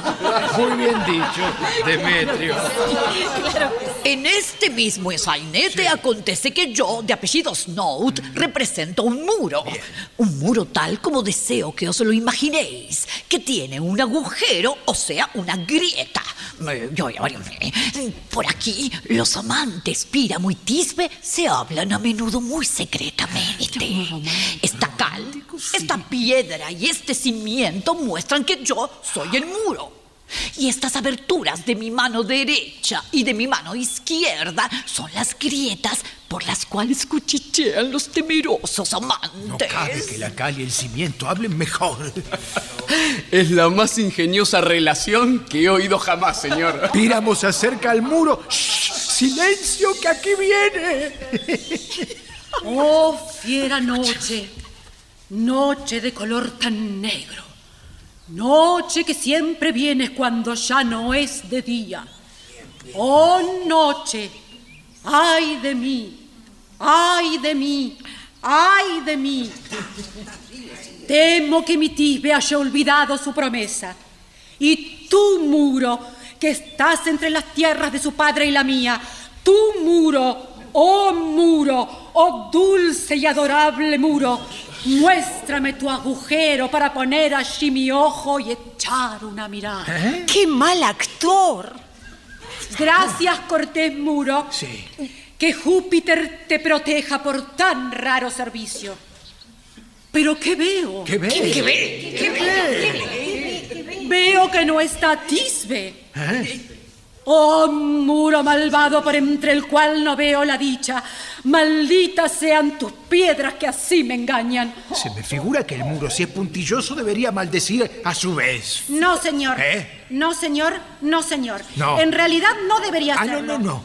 Muy bien dicho, Demetrio. En este mismo sainete acontece que yo, de apellido Snout, represento un muro. Un muro tal como deseo que os lo imaginéis, que tiene un agujero, o sea, una grieta. Eh, yo- Por aquí, los amantes Píramo y Tisbe se hablan a menudo muy secretamente. Esta cal, esta piedra y este cimiento muestran que yo soy el muro. Y estas aberturas de mi mano derecha y de mi mano izquierda son las grietas por las cuales cuchichean los temerosos amantes. No cabe que la cal y el cimiento hablen mejor. Es la más ingeniosa relación que he oído jamás, señor. Píramo se acerca al muro. ¡Shh! ¡Silencio, que aquí viene! Oh, fiera noche, noche de color tan negro, noche que siempre viene cuando ya no es de día. Oh, noche, ay de mí, ay de mí, ay de mí. Temo que mi tisbe haya olvidado su promesa. Y tú, muro, que estás entre las tierras de su padre y la mía, tú, muro, oh muro, oh dulce y adorable muro, muéstrame tu agujero para poner allí mi ojo y echar una mirada. ¡Qué mal actor! Gracias, Cortés Muro. Sí. Que Júpiter te proteja por tan raro servicio. Pero ¿qué veo? ¿Qué ve? ¿Qué ve? ¿Qué ve? Veo que no está Tisbe. ¿Eh? Oh muro malvado por entre el cual no veo la dicha, malditas sean tus piedras que así me engañan. Se me figura que el muro, si es puntilloso, debería maldecir a su vez. No, señor. ¿Eh? No, señor. No, señor. No. En realidad no debería Ah, no, hacerlo. no, no.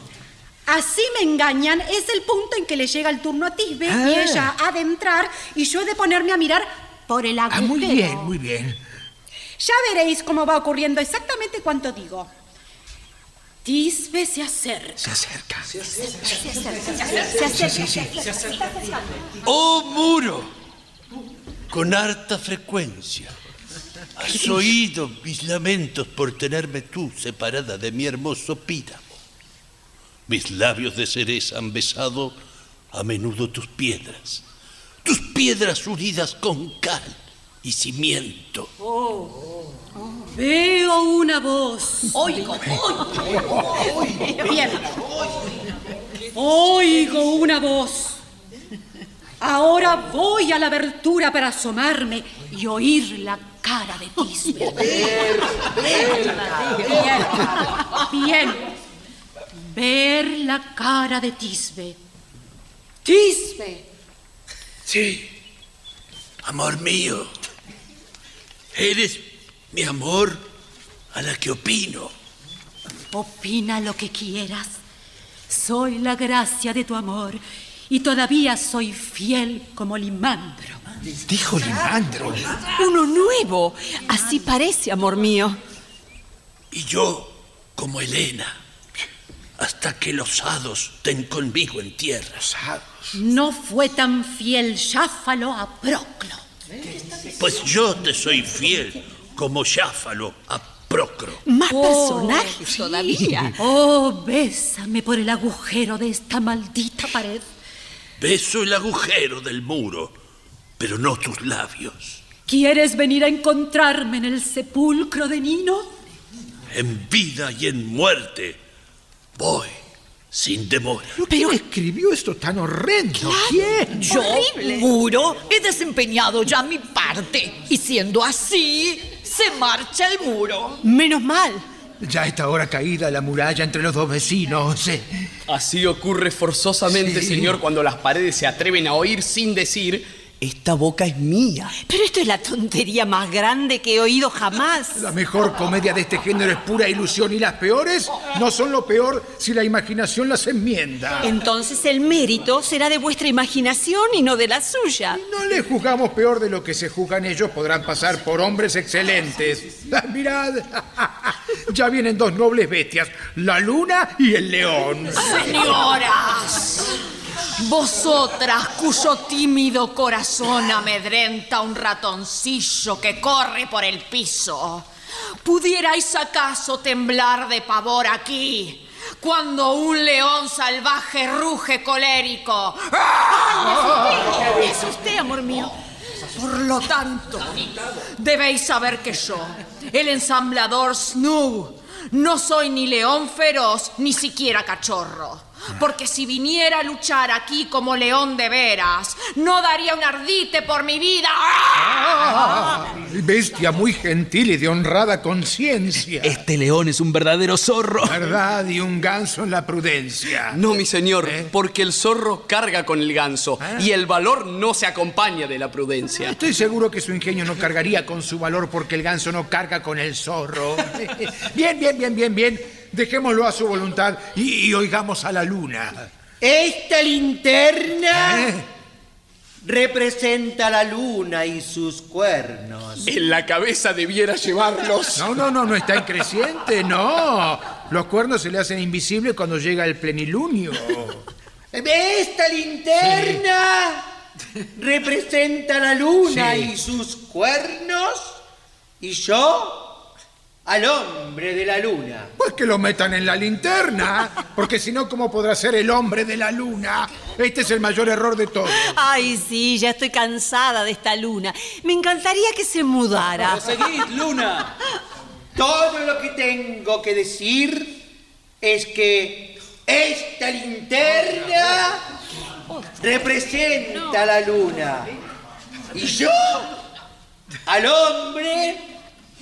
Así me engañan es el punto en que le llega el turno a Tisbe y Ah. ella ha de entrar y yo he de ponerme a mirar por el agujero. Ah, muy bien, muy bien. Ya veréis cómo va ocurriendo exactamente cuanto digo. Tisbe se acerca. Se acerca. Se acerca. Se acerca. ¡Oh muro! Con harta frecuencia. Has oído mis lamentos por tenerme tú separada de mi hermoso píramo. Mis labios de cereza han besado a menudo tus piedras. Tus piedras unidas con cal y cimiento. Oh, Veo una voz. Oigo, Bien. Oigo una voz. Ahora voy a la abertura para asomarme y oír la cara de Tisbe. Bien. Bien. Ver la cara de Tisbe. Tisbe. Sí, amor mío. Eres mi amor a la que opino. Opina lo que quieras. Soy la gracia de tu amor y todavía soy fiel como Limandro. Dijo Limandro. Uno nuevo. Así parece, amor mío. Y yo como Helena, hasta que los hados den conmigo en tierra. No fue tan fiel Jáfalo a Proclo. Pues yo te soy fiel como Jáfalo a Procro. Más Oh, personajes sí. todavía. Oh, bésame por el agujero de esta maldita pared. Beso el agujero del muro, pero no tus labios. ¿Quieres venir a encontrarme en el sepulcro de Nino? En vida y en muerte, voy sin demora. ¿Quién escribió esto tan horrendo? ¿Quién? Yo, muro, he desempeñado ya mi parte. Y siendo así, se marcha el muro. Menos mal. Ya está ahora caída la muralla entre los dos vecinos. Así ocurre forzosamente, Sí. señor, cuando las paredes se atreven a oír sin decir, esta boca es mía. Pero esto es la tontería más grande que he oído jamás. La mejor comedia de este género es pura ilusión y las peores no son lo peor si la imaginación las enmienda. Entonces el mérito será de vuestra imaginación y no de la suya. No les juzgamos peor de lo que se juzgan ellos, podrán pasar por hombres excelentes. Ah, Mirad, ya vienen dos nobles bestias, la luna y el león. Señoras, vosotras cuyo tímido corazón amedrenta un ratoncillo que corre por el piso, ¿pudierais acaso temblar de pavor aquí? Cuando un león salvaje ruge colérico. Es usted, amor mío. Por lo tanto, debéis saber que yo, el ensamblador Snoo, No soy ni león feroz, ni siquiera cachorro. Porque si viniera a luchar aquí como león de veras, no daría un ardite por mi vida. Ah, bestia muy gentil y de honrada conciencia. Este león es un verdadero zorro. Verdad, y un ganso en la prudencia. No, mi señor, porque el zorro carga con el ganso y el valor no se acompaña de la prudencia. Estoy seguro que su ingenio no cargaría con su valor porque el ganso no carga con el zorro. Bien, bien, bien, bien, bien. Dejémoslo a su voluntad y, y oigamos a la luna. Esta linterna representa la luna y sus cuernos. En la cabeza debiera llevarlos. No, no, no, no está en creciente, no. Los cuernos se le hacen invisibles cuando llega el plenilunio. Esta linterna representa la luna Sí. y sus cuernos y yo al hombre de la luna. Pues que lo metan en la linterna, porque si no, ¿cómo podrá ser el hombre de la luna? Este es el mayor error de todos. Ay, sí, ya estoy cansada de esta luna. Me encantaría que se mudara. Seguid, Luna. Todo lo que tengo que decir es que esta linterna representa la luna y yo al hombre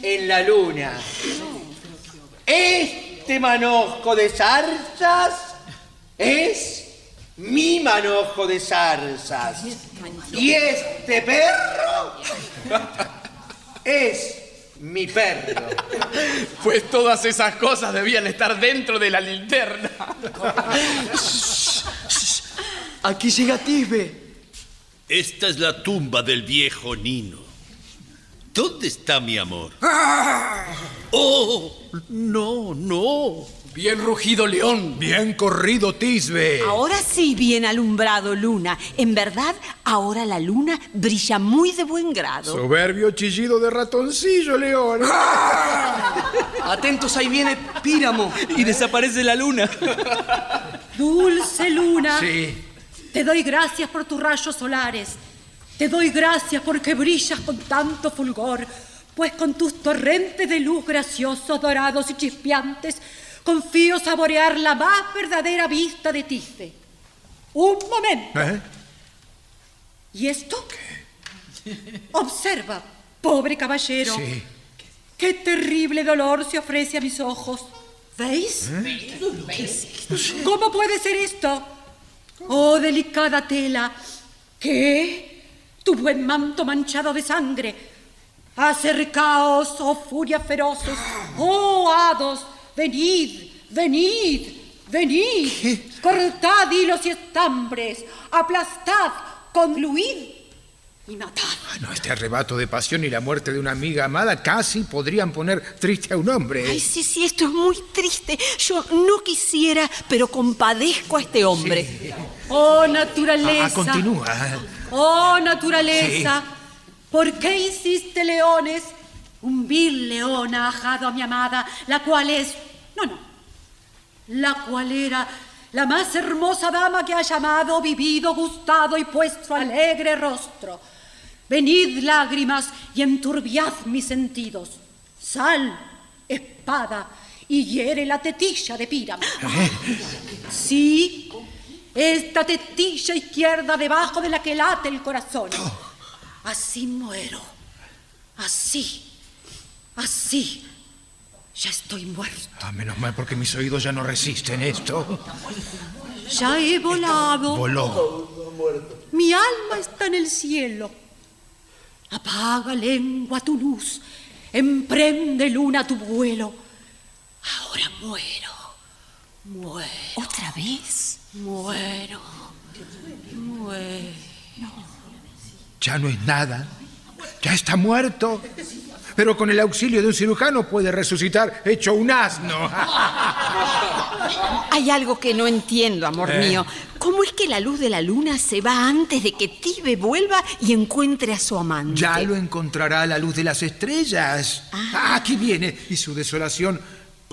en la luna. Este manojo de zarzas es mi manojo de zarzas. Y este perro es mi perro. Pues todas esas cosas debían estar dentro de la linterna. Aquí llega Tisbe. Esta es la tumba del viejo Nino. ¿Dónde está mi amor? ¡Oh! No, no. Bien rugido, león. Bien corrido, Tisbe. Ahora sí bien alumbrado, Luna. En verdad, ahora la luna brilla muy de buen grado. Soberbio chillido de ratoncillo, León. Atentos, ahí viene Píramo. Y desaparece la luna. Dulce luna. Sí. Te doy gracias por tus rayos solares. Te doy gracias porque brillas con tanto fulgor, pues con tus torrentes de luz graciosos, dorados y chispeantes, confío saborear la más verdadera vista de Tisbe. Un momento. ¿Eh? ¿Y esto? Observa, pobre caballero. Sí. Qué terrible dolor se ofrece a mis ojos. ¿Veis? ¿Cómo puede ser esto? Oh, delicada tela. ¿Qué? Tu buen manto manchado de sangre. Acercaos, oh furias feroces. Oh, hados, venid, venid, venid. Cortad hilos y estambres. Aplastad, concluid y matad. No, este arrebato de pasión y la muerte de una amiga amada casi podrían poner triste a un hombre. Ay, sí, sí, esto es muy triste. Yo no quisiera, pero compadezco a este hombre. Oh, naturaleza. Ah, continúa. Oh, naturaleza, ¿por qué hiciste leones? Un vil león ha ajado a mi amada, la cual es... No, no. La cual era la más hermosa dama que ha llamado, vivido, gustado y puesto alegre rostro. Venid, lágrimas, y enturbiad mis sentidos. Sal, espada, y hiere la tetilla de Píramo. Sí, esta tetilla izquierda debajo de la que late el corazón. Así muero. Así. Así. Ya estoy muerto. Ah, menos mal porque mis oídos ya no resisten esto. Ya he volado. Voló. Mi alma está en el cielo. Apaga, lengua, tu luz. Emprende, luna, tu vuelo. Ahora muero. Muero. ¿Otra vez? Muero. Muero. Ya no es nada. Ya está muerto. Pero con el auxilio de un cirujano puede resucitar hecho un asno. Hay algo que no entiendo, amor Eh. mío. ¿Cómo es que la luz de la luna se va antes de que Tibe vuelva y encuentre a su amante? Ya lo encontrará a la luz de las estrellas. Ah, aquí viene. Y su desolación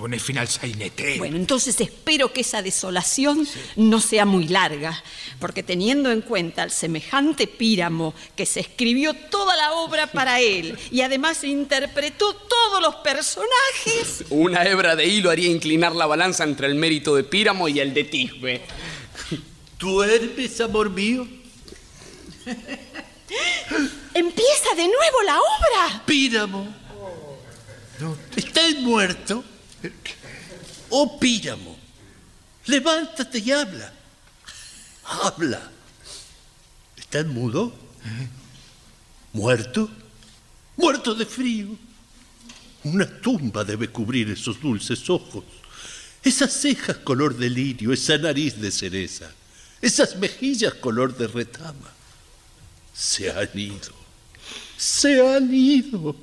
Pone fin al sainete. Bueno, entonces espero que esa desolación no sea muy larga, porque teniendo en cuenta el semejante píramo que se escribió toda la obra para él y además interpretó todos los personajes. Una hebra de hilo haría inclinar la balanza entre el mérito de Píramo y el de Tisbe. ¿Duermes, amor mío? Empieza de nuevo la obra. Píramo. ¿Estás muerto? Oh, Píramo, levántate y habla. Habla. ¿Estás mudo? ¿Muerto? Muerto de frío. Una tumba debe cubrir esos dulces ojos, esas cejas color de lirio, esa nariz de cereza, esas mejillas color de retama. Se han ido, se han ido.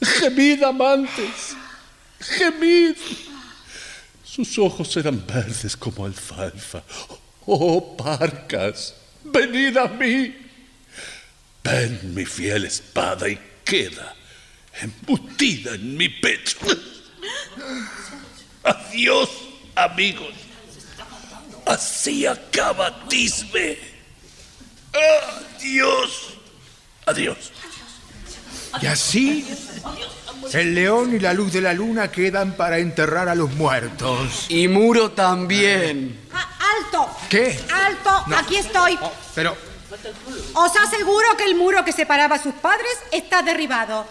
Gemid, amantes, gemid. Sus ojos eran verdes como alfalfa. Oh, parcas, venid a mí. Ven mi fiel espada y queda embutida en mi pecho. Adiós, amigos. Así acaba Tisbe. Adiós. Adiós. Y así el león y la luz de la luna quedan para enterrar a los muertos. Y Muro también. Ah, ¡Alto! ¿Qué? ¡Alto! No. Aquí estoy. Pero, Os aseguro que el muro que separaba a sus padres está derribado.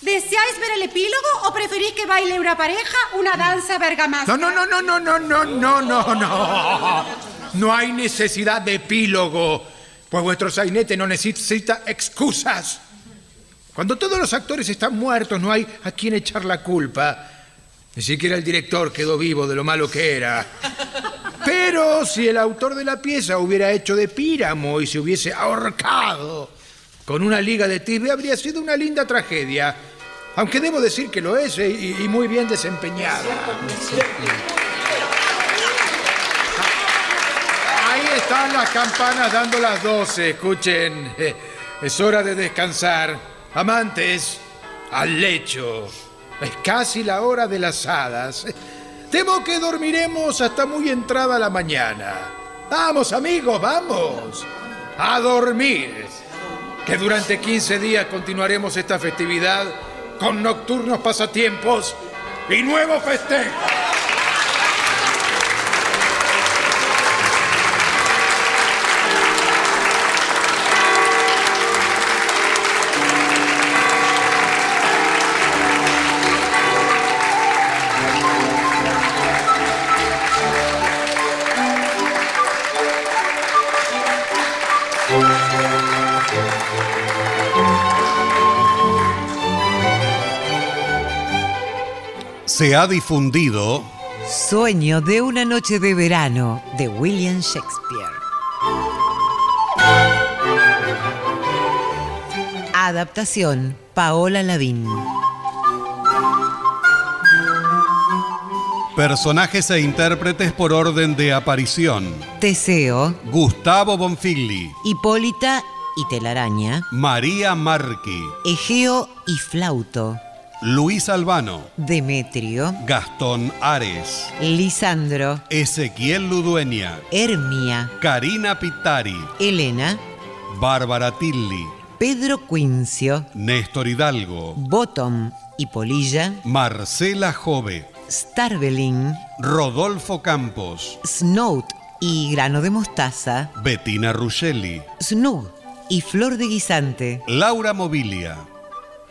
¿Deseáis ver el epílogo o preferís que baile una pareja una danza bergamasca? no, no, no, no, no, no, no, no, no. No hay necesidad de epílogo, pues vuestro sainete no necesita excusas. Cuando todos los actores están muertos, no hay a quien echar la culpa. Ni siquiera el director quedó vivo de lo malo que era. Pero si el autor de la pieza hubiera hecho de Píramo y se hubiese ahorcado con una liga de tibia, habría sido una linda tragedia. Aunque debo decir que lo es eh, y, y muy bien desempeñada. Ahí están las campanas dando las doce. Escuchen, es hora de descansar. Amantes, al lecho. Es casi la hora de las hadas. Temo que dormiremos hasta muy entrada la mañana. Vamos, amigos, vamos. A dormir. Que durante 15 días continuaremos esta festividad con nocturnos pasatiempos y nuevos festejos. Se ha difundido Sueño de una noche de verano de William Shakespeare. Adaptación Paola Lavín. personajes e intérpretes por orden de aparición. Teseo, Gustavo Bonfigli, Hipólita y Telaraña, María Marchi, Egeo y Flauto, Luis Albano, Demetrio, Gastón Ares, Lisandro, Ezequiel Ludueña, Hermia, Karina Pitari, Elena, Bárbara Tilli, Pedro Quincio, Néstor Hidalgo, Bottom y Polilla, Marcela Jove, Starbelin, Rodolfo Campos, Snout y Grano de Mostaza, Bettina Ruscelli, Snug y Flor de Guisante, Laura Mobilia,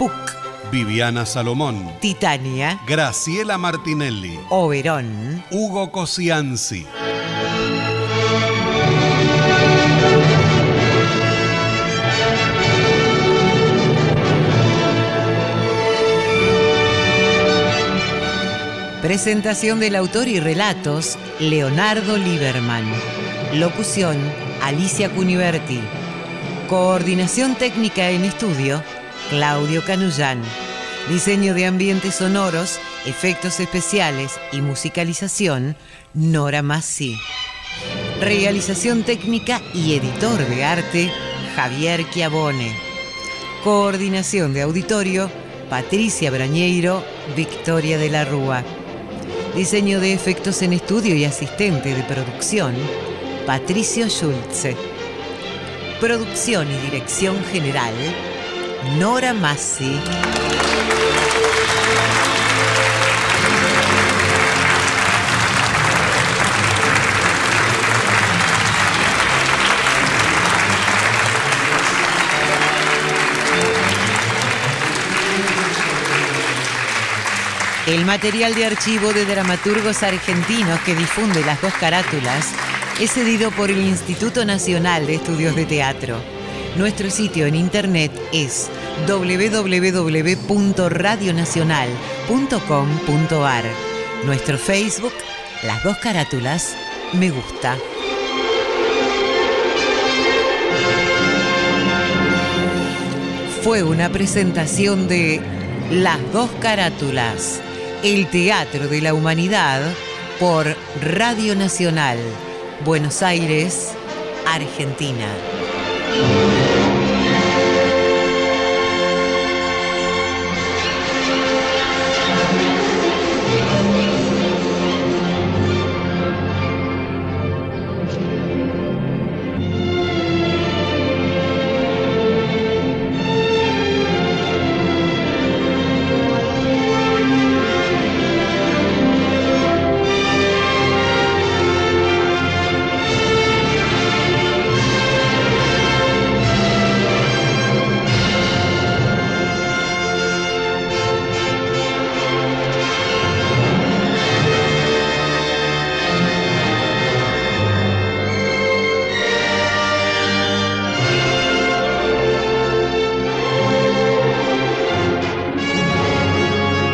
Puc, Viviana Salomón, Titania, Graciela Martinelli, Oberón, Hugo Cosianzi. Presentación del autor y relatos, Leonardo Lieberman. Locución, Alicia Cuniverti. Coordinación técnica en estudio, Claudio Canullán. Diseño de ambientes sonoros, efectos especiales y musicalización, Nora Massi. Realización técnica y editor de arte, Javier Chiavone. Coordinación de auditorio, Patricia Brañeiro, Victoria de la Rúa. Diseño de efectos en estudio y asistente de producción, Patricio Schulze. Producción y dirección general, Nora Massi. El material de archivo de dramaturgos argentinos que difunde las dos carátulas es cedido por el Instituto Nacional de Estudios de Teatro. Nuestro sitio en internet es www.radionacional.com.ar. Nuestro Facebook, las dos carátulas, me gusta. Fue una presentación de Las dos carátulas, el Teatro de la Humanidad por Radio Nacional, Buenos Aires, Argentina.